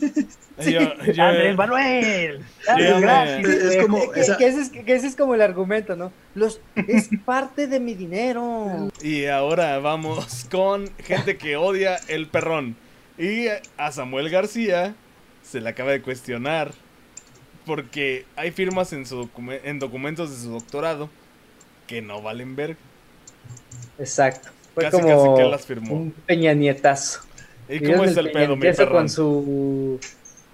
Yo- yo- Andrés Manuel. Andrés, Dígame. gracias. Es como- Que, esa- que ese es, que ese es como el argumento, ¿no? Los, es parte de mi dinero. y ahora vamos con gente que odia el perrón. Y a Samuel García se le acaba de cuestionar porque hay firmas en, su docume- en documentos de su doctorado que no valen ver. Exacto. Fue Casi, como casi que las firmó. un peña nietazo. ¿Y cómo es es el pedo, mi perrón? con su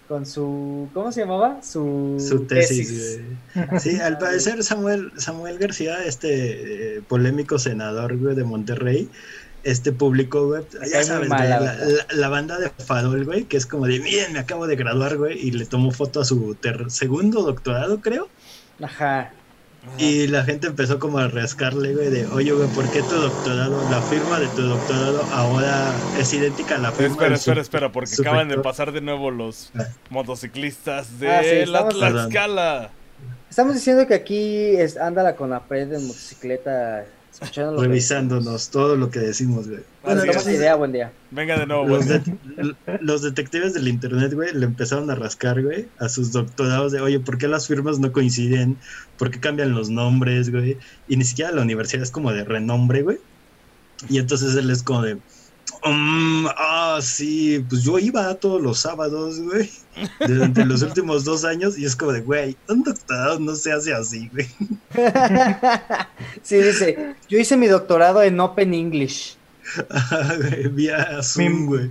con su ¿cómo se llamaba? Su, Su tesis, güey. Sí, al parecer Samuel, Samuel García, este eh, polémico senador, güey, de Monterrey, este público, güey, ya sabes, güey, la banda de Farol, güey, que es como de, miren, me acabo de graduar, güey, y le tomó foto a su ter- segundo doctorado, creo, Ajá. Ajá. y la gente empezó como a rascarle, güey, de, oye, güey, ¿por qué tu doctorado, la firma de tu doctorado ahora es idéntica a la firma Espera, de espera, su- espera, porque su acaban de pasar de nuevo los Ah. motociclistas de Ah, sí, la estamos- Tlaxcala. Estamos diciendo que aquí es, anda la Conapred en motocicleta escuchando Revisándonos todo lo que decimos, güey. Tomas es. idea, buen día. Venga de nuevo, Los, de- los detectives del internet, güey, le empezaron a rascar, güey, a sus doctorados de, oye, ¿por qué las firmas no coinciden? ¿Por qué cambian los nombres, güey? Y ni siquiera la universidad es como de renombre, güey. Y entonces él es como de, "Mm, ah, sí, pues yo iba todos los sábados, güey, durante los últimos dos años, y es como de, güey, un doctorado no se hace así, güey. sí, dice, yo hice mi doctorado en Open English. Ajá, güey, Vía Zoom, Mi- güey.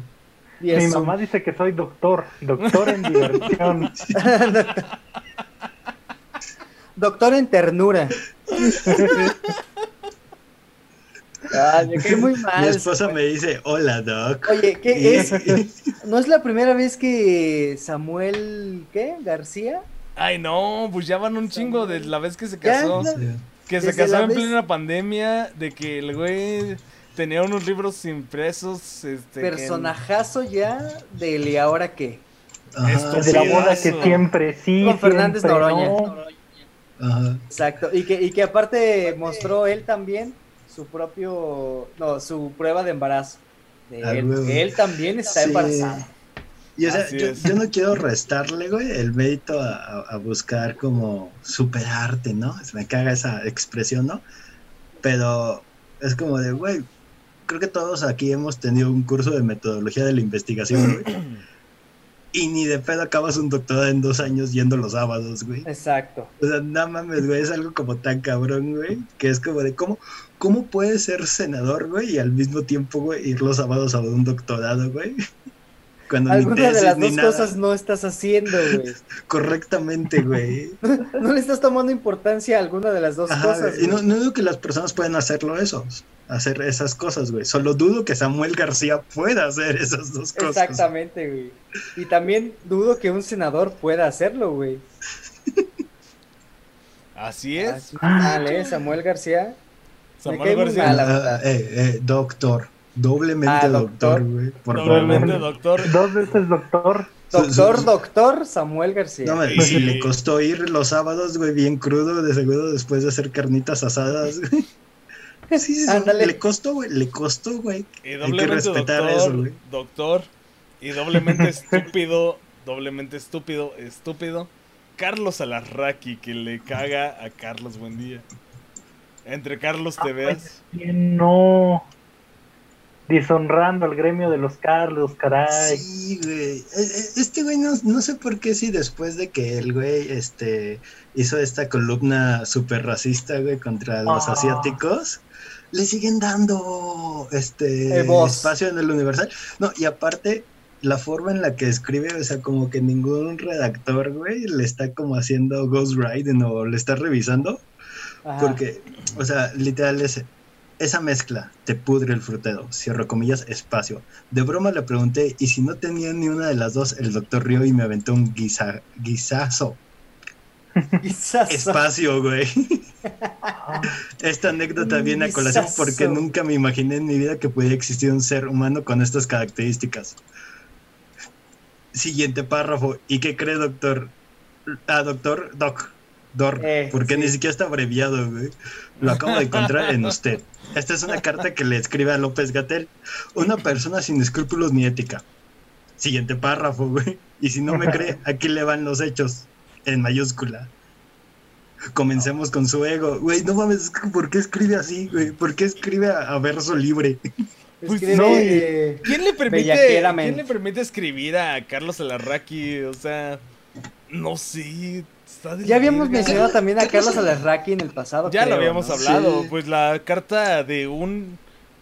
Mi mamá dice que soy doctor, doctor en diversión. Doctor en ternura. Ay, me cae muy mal. Mi esposa me dice, hola, doc. Oye, Y- ¿qué es? ¿No es la primera vez que Samuel, ¿qué? García? Ay, no, pues ya van un chingo de la vez que se casó. Que se casó en vez- plena pandemia, de que el güey tenía unos libros impresos. Este, Personajazo ya del ¿y ahora qué? Ajá, de la boda que siempre sí. Con Fernández siempre Noroña. no. ajá. Exacto. Y que, y que aparte mostró él también su propio, no, su prueba de embarazo. De Ah, él, que él también está Sí. embarazado. Y o sea, yo, yo no quiero restarle, güey, el mérito a, a- buscar como superarte, ¿no? Me caga esa expresión, ¿no? Pero es como de, güey, creo que todos aquí hemos tenido un curso de metodología de la investigación, güey. Y ni de pedo acabas un doctorado en dos años yendo los sábados, güey. Exacto. O sea, no mames, güey, es algo como tan cabrón, güey, que es como de cómo, cómo puedes ser senador, güey, y al mismo tiempo, güey, ir los sábados a un doctorado, güey. Cuando ni Alguna de las ni dos nada. cosas no estás haciendo, güey. correctamente, güey. No le estás tomando importancia a alguna de las dos Ajá, cosas. güey. y no, no digo que las personas pueden hacerlo eso, hacer esas cosas, güey. Solo dudo que Samuel García pueda hacer esas dos cosas. Exactamente, güey. Y también dudo que un senador pueda hacerlo, güey. Así es. Así, Dale, Samuel García. Samuel García. Ah, eh, eh, doctor. Doblemente Ah, doctor, doctor. güey. Doblemente favor. doctor. Dos veces doctor. Doctor, doctor Samuel García. No, me- y si le costó ir los sábados, güey, bien crudo, de seguro después de hacer carnitas asadas, güey. Sí, sí, sí, Ándale. le costó, güey, le costó, güey. Y que respetar doctor, eso, güey. doctor. Y doblemente estúpido, doblemente estúpido, estúpido. Carlos Alarraqui, que le caga a Carlos Buendía. Entre Carlos te veas. ¿Quién no? Deshonrando al gremio de los Carlos, caray. Sí, güey. E- e- Este güey no, no sé por qué si después de que el güey este, hizo esta columna súper racista, güey, contra los Ah. asiáticos, le siguen dando este Eh, espacio en el Universal. No, y aparte, la forma en la que escribe, o sea, como que ningún redactor, güey, le está como haciendo ghostwriting o le está revisando. Ajá. Porque, o sea, literal es esa mezcla te pudre el frutero, cierro comillas, espacio. De broma le pregunté, y si no tenía ni una de las dos, el doctor rió y me aventó un guisa, guisazo. Quizás. Espacio, güey. Esta anécdota viene a colación guisazo. porque nunca me imaginé en mi vida que pudiera existir un ser humano con estas características. Siguiente párrafo. ¿Y qué cree, doctor? Ah, doctor, doc. Dor, Eh, porque sí. ni siquiera está abreviado, güey. Lo acabo de encontrar en usted. Esta es una carta que le escribe a López Gatel, una persona sin escrúpulos ni ética. Siguiente párrafo, güey. Y si no me cree, aquí le van los hechos, en mayúscula. Comencemos con su ego. Güey, no mames, ¿por qué escribe así, güey? ¿Por qué escribe a, a verso libre? Escribe, no, y- eh, ¿Quién le permite. ¿quién le permite escribir a Carlos Alarraqui? O sea, no sé. Ya habíamos verga. mencionado también a Carlos Alarraqui en el pasado. Ya lo habíamos ¿no? hablado, Sí. pues la carta de un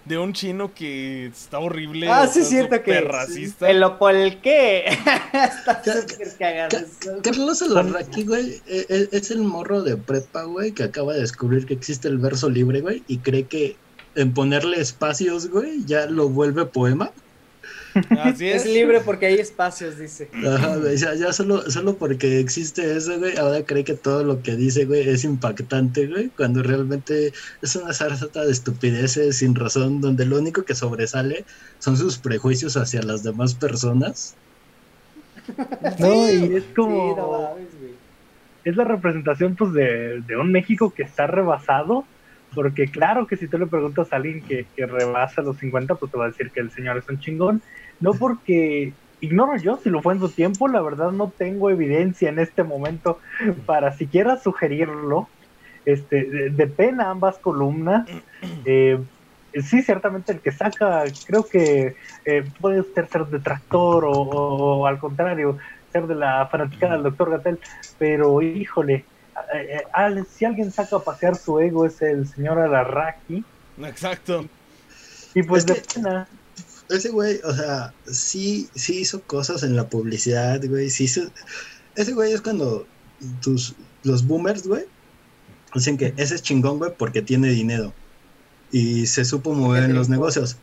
de un chino que está horrible. Ah, sí, es cierto que. racista. El por el qué. Está Ca- súper cagado. Ca- Carlos Alarraqui, güey, e- e- es el morro de prepa, güey, que acaba de descubrir que existe el verso libre, güey, y cree que en ponerle espacios, güey, ya lo vuelve poema. Así es. Es libre porque hay espacios, dice. Ajá, güey, o sea, ya solo, solo porque existe eso, güey, ahora cree que todo lo que dice, güey, es impactante, güey, cuando realmente es una zarzata de estupideces sin razón, donde lo único que sobresale son sus prejuicios hacia las demás personas. No, y es Sí, como. no mames, güey. es la representación pues de, de un México que está rebasado, porque claro que si tú le preguntas a alguien que, que rebasa los 50, pues te va a decir que el señor es un chingón, no porque ignoro yo si lo fue en su tiempo, la verdad no tengo evidencia en este momento para siquiera sugerirlo, este, de, de pena ambas columnas, eh, sí, ciertamente el que saca, creo que eh, puede usted ser detractor o, o- o al contrario, ser de la fanaticada del doctor Gatel, pero híjole, eh, eh, al- si alguien saca a pasear su ego es el señor Alarraqui, Exacto. y pues Es de que- pena, Ese güey, o sea, sí, sí hizo cosas en la publicidad, güey, sí hizo... Ese güey es cuando tus, los boomers, güey, dicen que ese es chingón, güey, porque tiene dinero. Y se supo mover en los negocios.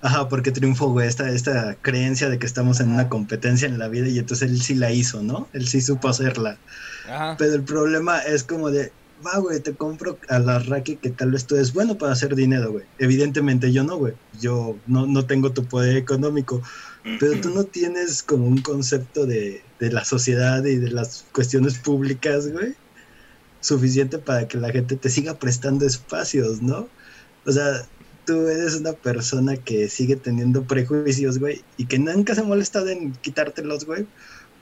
Ajá, porque triunfó, güey, esta, esta creencia de que estamos en una competencia en la vida y entonces él sí la hizo, ¿no? Él sí supo hacerla. Ajá. Pero el problema es como de, va, güey, te compro a la Raki que tal vez tú es bueno para hacer dinero, güey. Evidentemente yo no, güey. Yo no, no tengo tu poder económico. Pero tú no tienes como un concepto de, de la sociedad y de las cuestiones públicas, güey. Suficiente para que la gente te siga prestando espacios, ¿no? O sea, tú eres una persona que sigue teniendo prejuicios, güey, y que nunca se ha molestado en quitártelos, güey,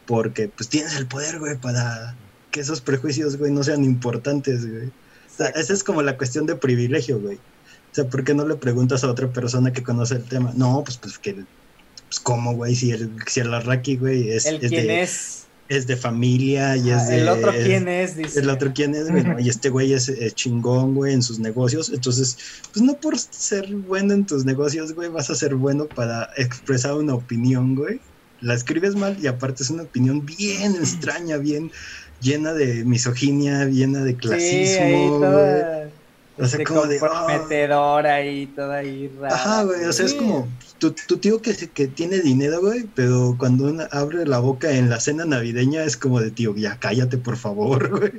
porque pues tienes el poder, güey, para que esos prejuicios, güey, no sean importantes, güey. O sea, esa es como la cuestión de privilegio, güey. O sea, ¿por qué no le preguntas a otra persona que conoce el tema? No, pues, pues que, pues, ¿cómo, güey? Si el, si el Arraki, güey, es, ¿El es quién de, es? es de familia y es Ah, de... el otro es- quién es, dice. el otro quién es, güey, ¿no? y este güey es chingón, güey, en sus negocios. Entonces, pues no por ser bueno en tus negocios, güey, vas a ser bueno para expresar una opinión, güey. La escribes mal y aparte es una opinión bien extraña, bien llena de misoginia, llena de Sí, clasismo, toda. O sea, este, como de, ah. comprometedora ahí, toda ahí rara. Ajá, güey, o sea, es Sí. como tu, tu tío que, se- que tiene dinero, güey, pero cuando una- abre la boca en la cena navideña es como de, tío, ya cállate, por favor, güey.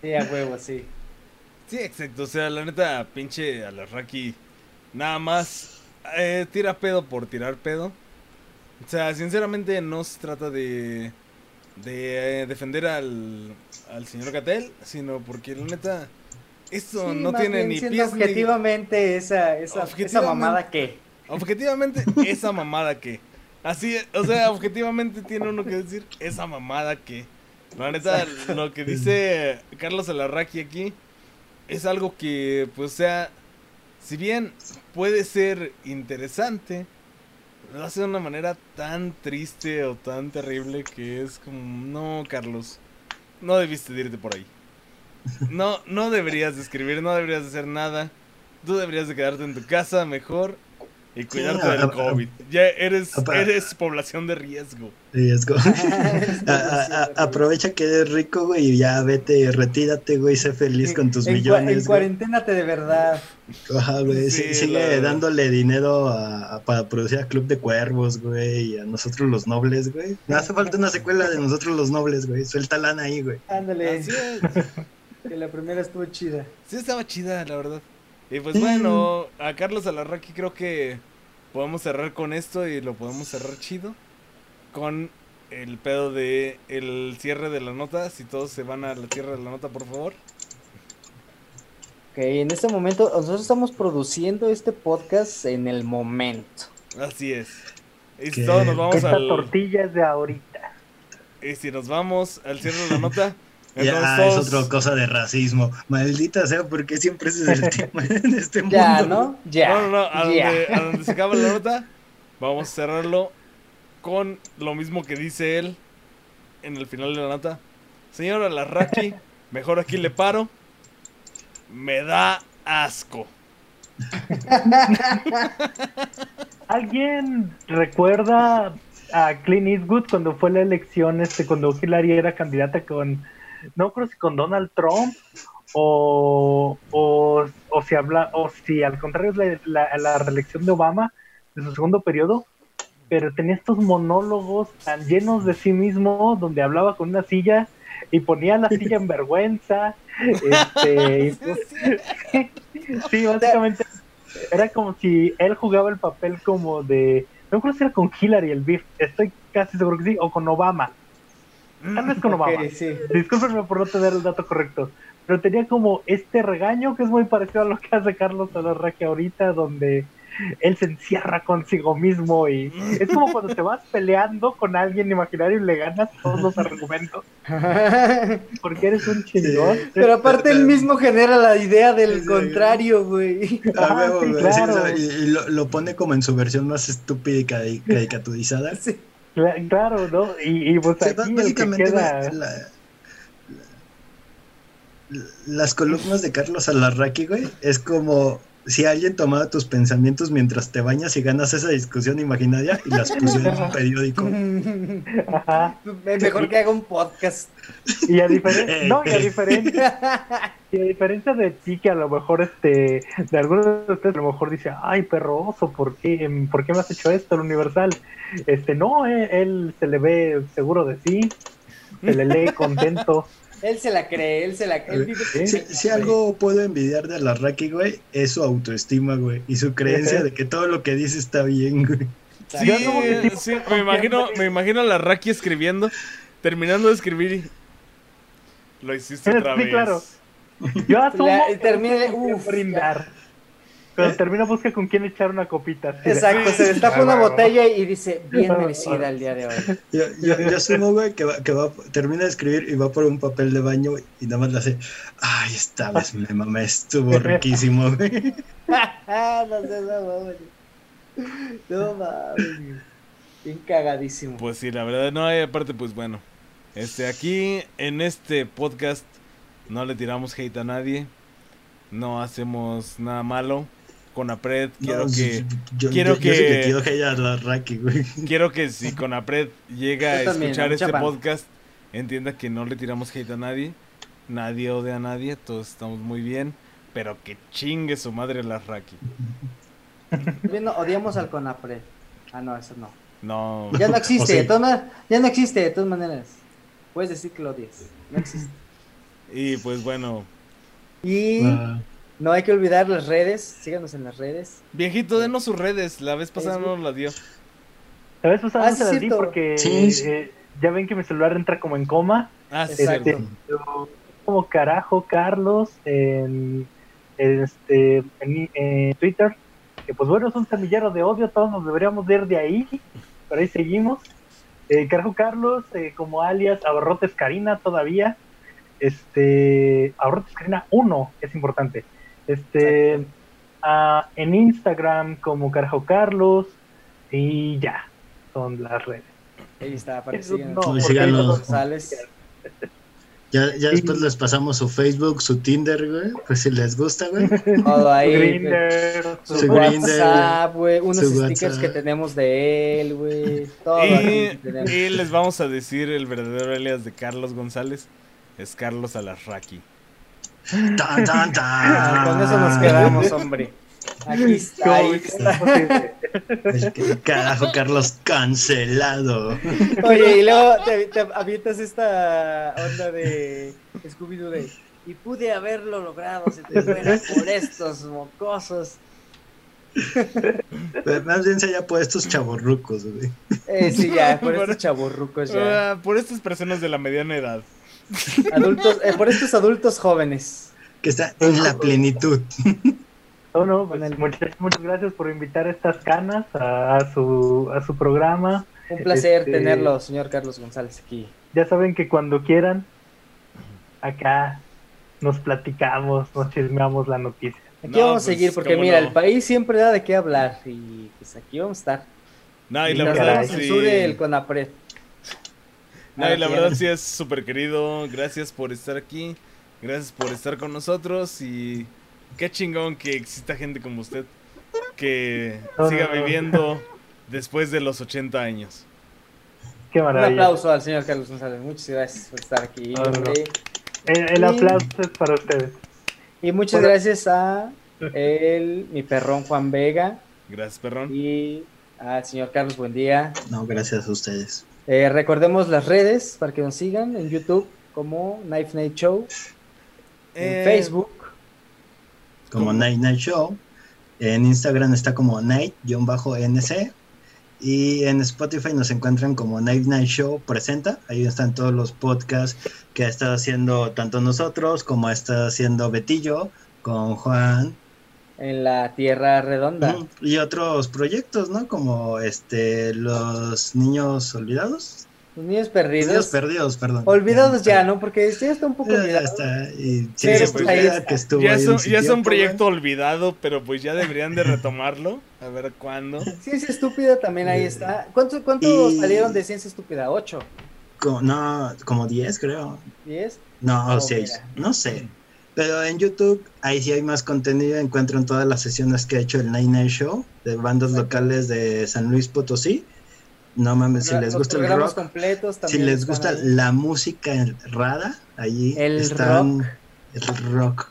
Sí, a huevo, sí. Sí, exacto. O sea, la neta, pinche Alarraki, nada más eh, tira pedo por tirar pedo. O sea, sinceramente no se trata de, de eh, defender al, al señor Gatel, sino porque la neta, esto Sí, no tiene ni pies ni... objetivamente esa, esa, esa Objetivamente. mamada que. Objetivamente, esa mamada que... Así, o sea, objetivamente tiene uno que decir, esa mamada que... La neta, lo que dice Carlos Alarraqui aquí es algo que, pues, o sea, si bien puede ser interesante, lo hace de una manera tan triste o tan terrible que es como, no, Carlos, no debiste de irte por ahí. No, no deberías de escribir, no deberías de hacer nada. Tú deberías de quedarte en tu casa mejor y cuidarte del COVID. Ya eres, eres población de riesgo. A- a- a- aprovecha que eres rico, güey, y ya vete, retírate, güey, sé feliz con tus en, en millones. güey. cuarenténate de verdad. Ajá, güey, Sí, la sigue verdad. dándole dinero a, a- para producir a Club de Cuervos, güey, y a nosotros los nobles, güey. No hace falta una secuela de nosotros los nobles, güey. Suelta lana ahí, güey. Ándale, Así es. que la primera estuvo chida. Sí, estaba chida, la verdad. Y pues bueno, a Carlos Alarraqui creo que podemos cerrar con esto y lo podemos cerrar chido. Con el pedo de el cierre de la nota. Si todos se van al cierre de la nota, por favor. Ok, en este momento nosotros estamos produciendo este podcast en el momento. Así es. Y si todos nos vamos Esta al. tortilla es de ahorita. Y si nos vamos al cierre de la nota. Entonces Ya, todos- es otra cosa de racismo. Maldita sea, porque siempre ese es el tema en este mundo. Ya, ¿no? Ya. No, no, no, a, ya. donde, a donde se acaba la nota, vamos a cerrarlo con lo mismo que dice él en el final de la nota. Señor Alarraqui, mejor aquí le paro. Me da asco. ¿Alguien recuerda a Clint Eastwood cuando fue la elección, este, cuando Hillary era candidata con, no creo si con Donald Trump o, o, o si habla, o si al contrario es la, la, la reelección de Obama de su segundo periodo, pero tenía estos monólogos tan llenos de sí mismo donde hablaba con una silla y ponía la silla en vergüenza, este, y pues- sí, básicamente era como si él jugaba el papel como de. No creo si era con Hillary el beef, estoy casi seguro que sí, o con Obama. Tal vez con Obama. sí. Discúlpenme por no tener el dato correcto. Pero tenía como este regaño que es muy parecido a lo que hace Carlos Alarraque ahorita, donde él se encierra consigo mismo y es como cuando te vas peleando con alguien imaginario y le ganas todos los argumentos porque eres un chingón. Pero aparte él mismo genera la idea del Sí, contrario, güey. Ah, huevo, sí, güey, claro. sí, y, y lo, lo pone como en su versión más estúpida y cari- caricaturizada. Sí. Cla- Claro, ¿no? Y, y pues Sí, aquí el que básicamente, queda... la- las columnas de Carlos Alarraqui, güey, es como si alguien tomara tus pensamientos mientras te bañas y ganas esa discusión imaginaria y las pusiera en un periódico. Ajá. Mejor que haga un podcast. Y a diferencia, no, y a diferencia, y a diferencia de ti que a lo mejor este, de algunos de ustedes a lo mejor dice, ay perro oso, ¿por qué, ¿por qué me has hecho esto, el universal? Este, no, eh, él se le ve seguro de sí, se le lee contento. Él se la cree, él se la vive- Si, si algo puedo envidiar de Alarraqui, güey, es su autoestima, güey, y su creencia de que todo lo que dice está bien, güey. Sí, me imagino, me imagino a la Raki escribiendo, terminando de escribir y lo hiciste otra Sí, vez. claro. Yo asumo La- que termine- uf, brindar. Cuando termina busca con quién echar una copita. Exacto, se destapa Ah, una huevo. botella y dice, bien merecida el día de hoy. Yo, yo, yo asumo, güey, que, va, que va, termina de escribir y va por un papel de baño y nada más le hace, ay, esta vez me mamé, estuvo riquísimo, güey. no sé, no mames. No mames. Bien cagadísimo. Pues sí, la verdad, no, y aparte, pues bueno. Este, aquí en este podcast no le tiramos hate a nadie. No hacemos nada malo. Con Apred, quiero No, que. yo, quiero yo- yo que- que quiero que la Raki, güey. Quiero que si con Apred llega a también, escuchar este podcast, entienda que no le tiramos hate a nadie. Nadie odia a nadie, todos estamos muy bien. Pero que chingue su madre la Raki. Bien, no, odiamos al Conapred. Ah, no, eso no. No. Ya no existe, sí. de todas maneras- ya no existe, de todas maneras. Puedes decir que lo odias. No existe. Y pues bueno. Y Ah, no hay que olvidar las redes. Síganos en las redes. Viejito, denos sus redes. La vez pasada no nos la dio. La vez pasada Ah, no se las di porque Sí, sí. eh, ya ven que mi celular entra como en coma. Ah, sí, Exacto. cierto. Yo, como carajo Carlos en, en este en, en Twitter que pues bueno es un semillero de odio todos nos deberíamos de ir de ahí pero ahí seguimos Eh, carajo Carlos eh, como alias Abarrotes Karina todavía este Abarrotes Karina 1 es importante este ah, en Instagram como carajo Carlos y ya son las redes Ahí está, sigan. no. Ya, ya Sí. después les pasamos su Facebook, su Tinder, güey. Pues si les gusta, güey. Todo ahí. Grindr, Su Su WhatsApp, güey. Unos su stickers WhatsApp. que tenemos de él, güey. Todo Y, y les vamos a decir el verdadero alias de Carlos González. Es Carlos Alarraqui. Tan, tan, tan. Con eso nos quedamos, hombre. Aquí está, ahí está. Es que, Carajo, Carlos, cancelado. Oye, y luego te, te avientas esta onda de Scooby-Doo de. Y pude haberlo logrado si te fuera por estos mocosos. Pero Más bien se haya puesto estos chavorrucos, güey. Eh, sí, ya, por Por- estos chaburrucos ya. Ah, por estas personas de la mediana edad. Adultos, eh, por estos adultos jóvenes. Que está en la plenitud. No, no, pues, muchas, muchas gracias por invitar a estas canas a, a su, a su programa. Un placer Este- tenerlo, señor Carlos González, aquí. Ya saben que cuando quieran, acá nos platicamos, nos chismeamos la noticia. Aquí No, vamos a pues, seguir, porque mira, no. el país siempre da de qué hablar. Y pues aquí vamos a estar. No, y la Mientras verdad sí. el CONAPRED. No, y la verdad sí es súper querido. Gracias por estar aquí. Gracias por estar con nosotros. Y qué chingón que exista gente como usted que No, siga no, no. viviendo después de los 80 años. Qué Un maravilla. aplauso al señor Carlos González. Muchas gracias por estar aquí. No, no, no. hombre. El, el Y- aplauso es para ustedes. Y muchas Bueno. gracias a él, mi perrón Juan Vega Gracias, perrón. y al señor Carlos Buendía. No, gracias a ustedes. Eh, recordemos las redes para que nos sigan en YouTube como Knife Night Show, en Eh, Facebook. Como. Night Night Show. En Instagram está como Night-NC. Y en Spotify nos encuentran como Night Night Show Presenta. Ahí están todos los podcasts que ha estado haciendo tanto nosotros como ha estado haciendo Betillo con Juan en la Tierra Redonda. Y otros proyectos, ¿no? Como este los niños olvidados. Los niños perdidos. Niños perdidos, perdón. olvidados ya, ¿no? Porque ya está un poco Ya olvidado. está. Y sí, Pero, se pues, está. que estuvo Ya es, un, ya es proyecto olvidado, pero pues ya deberían de retomarlo. A ver cuándo. Ciencia Estúpida también ahí está. ¿Cuántos, Y- salieron de Ciencia Estúpida? ¿Ocho? Como- no, como 10 creo. ¿Diez? No, Oh, 6. mira. No sé. Pero en YouTube, ahí sí hay más contenido. Encuentran todas las sesiones que ha hecho el Nine Night Show de bandas locales de San Luis Potosí. No mames, si Los les gusta el rock, completos si les gusta ahí. la música rara, allí El están rock. el rock.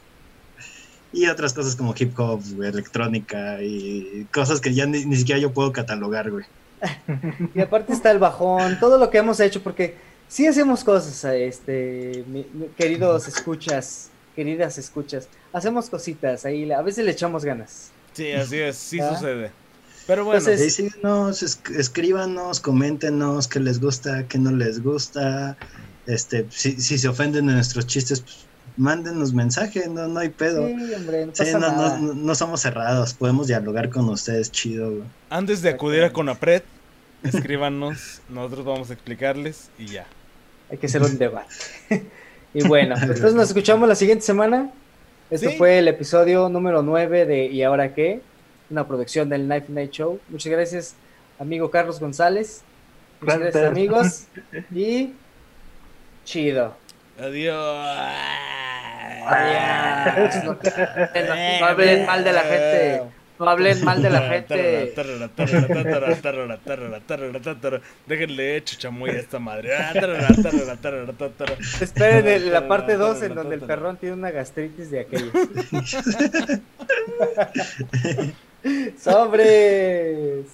Y otras cosas como hip hop, güey, electrónica y cosas que ya ni, ni siquiera yo puedo catalogar, güey. Y aparte está el bajón, todo lo que hemos hecho, porque sí hacemos cosas, este, mi- mi- queridos escuchas, queridas escuchas, hacemos cositas ahí, a veces le echamos ganas. Sí, así es, sí Ah. sucede. Pero bueno, Entonces- es- escríbanos, coméntenos qué les gusta, qué no les gusta. Este, si, si se ofenden de nuestros chistes, pues, mándenos mensaje, no, no hay pedo. Sí, hombre, no Sí, pasa no, nada. no, no somos cerrados, podemos dialogar con ustedes chido, güey. Antes de acudir a Conapred, escríbanos, nosotros vamos a explicarles y ya. Hay que hacer un debate. Y bueno, entonces nos escuchamos la siguiente semana. Esto Sí. fue el episodio número 9 de ¿Y ahora qué? Una producción del Knife Night Show. Muchas gracias, amigo Carlos González. Muchas Gracias. amigos. Y chido. Adiós. Adiós. No, no hablen mal de la gente. No hablen mal de la gente. Déjenle chachamoy a esta madre. Esperen el- la parte 2 en donde el perrón tiene una gastritis de aquellas. ¡Sobres!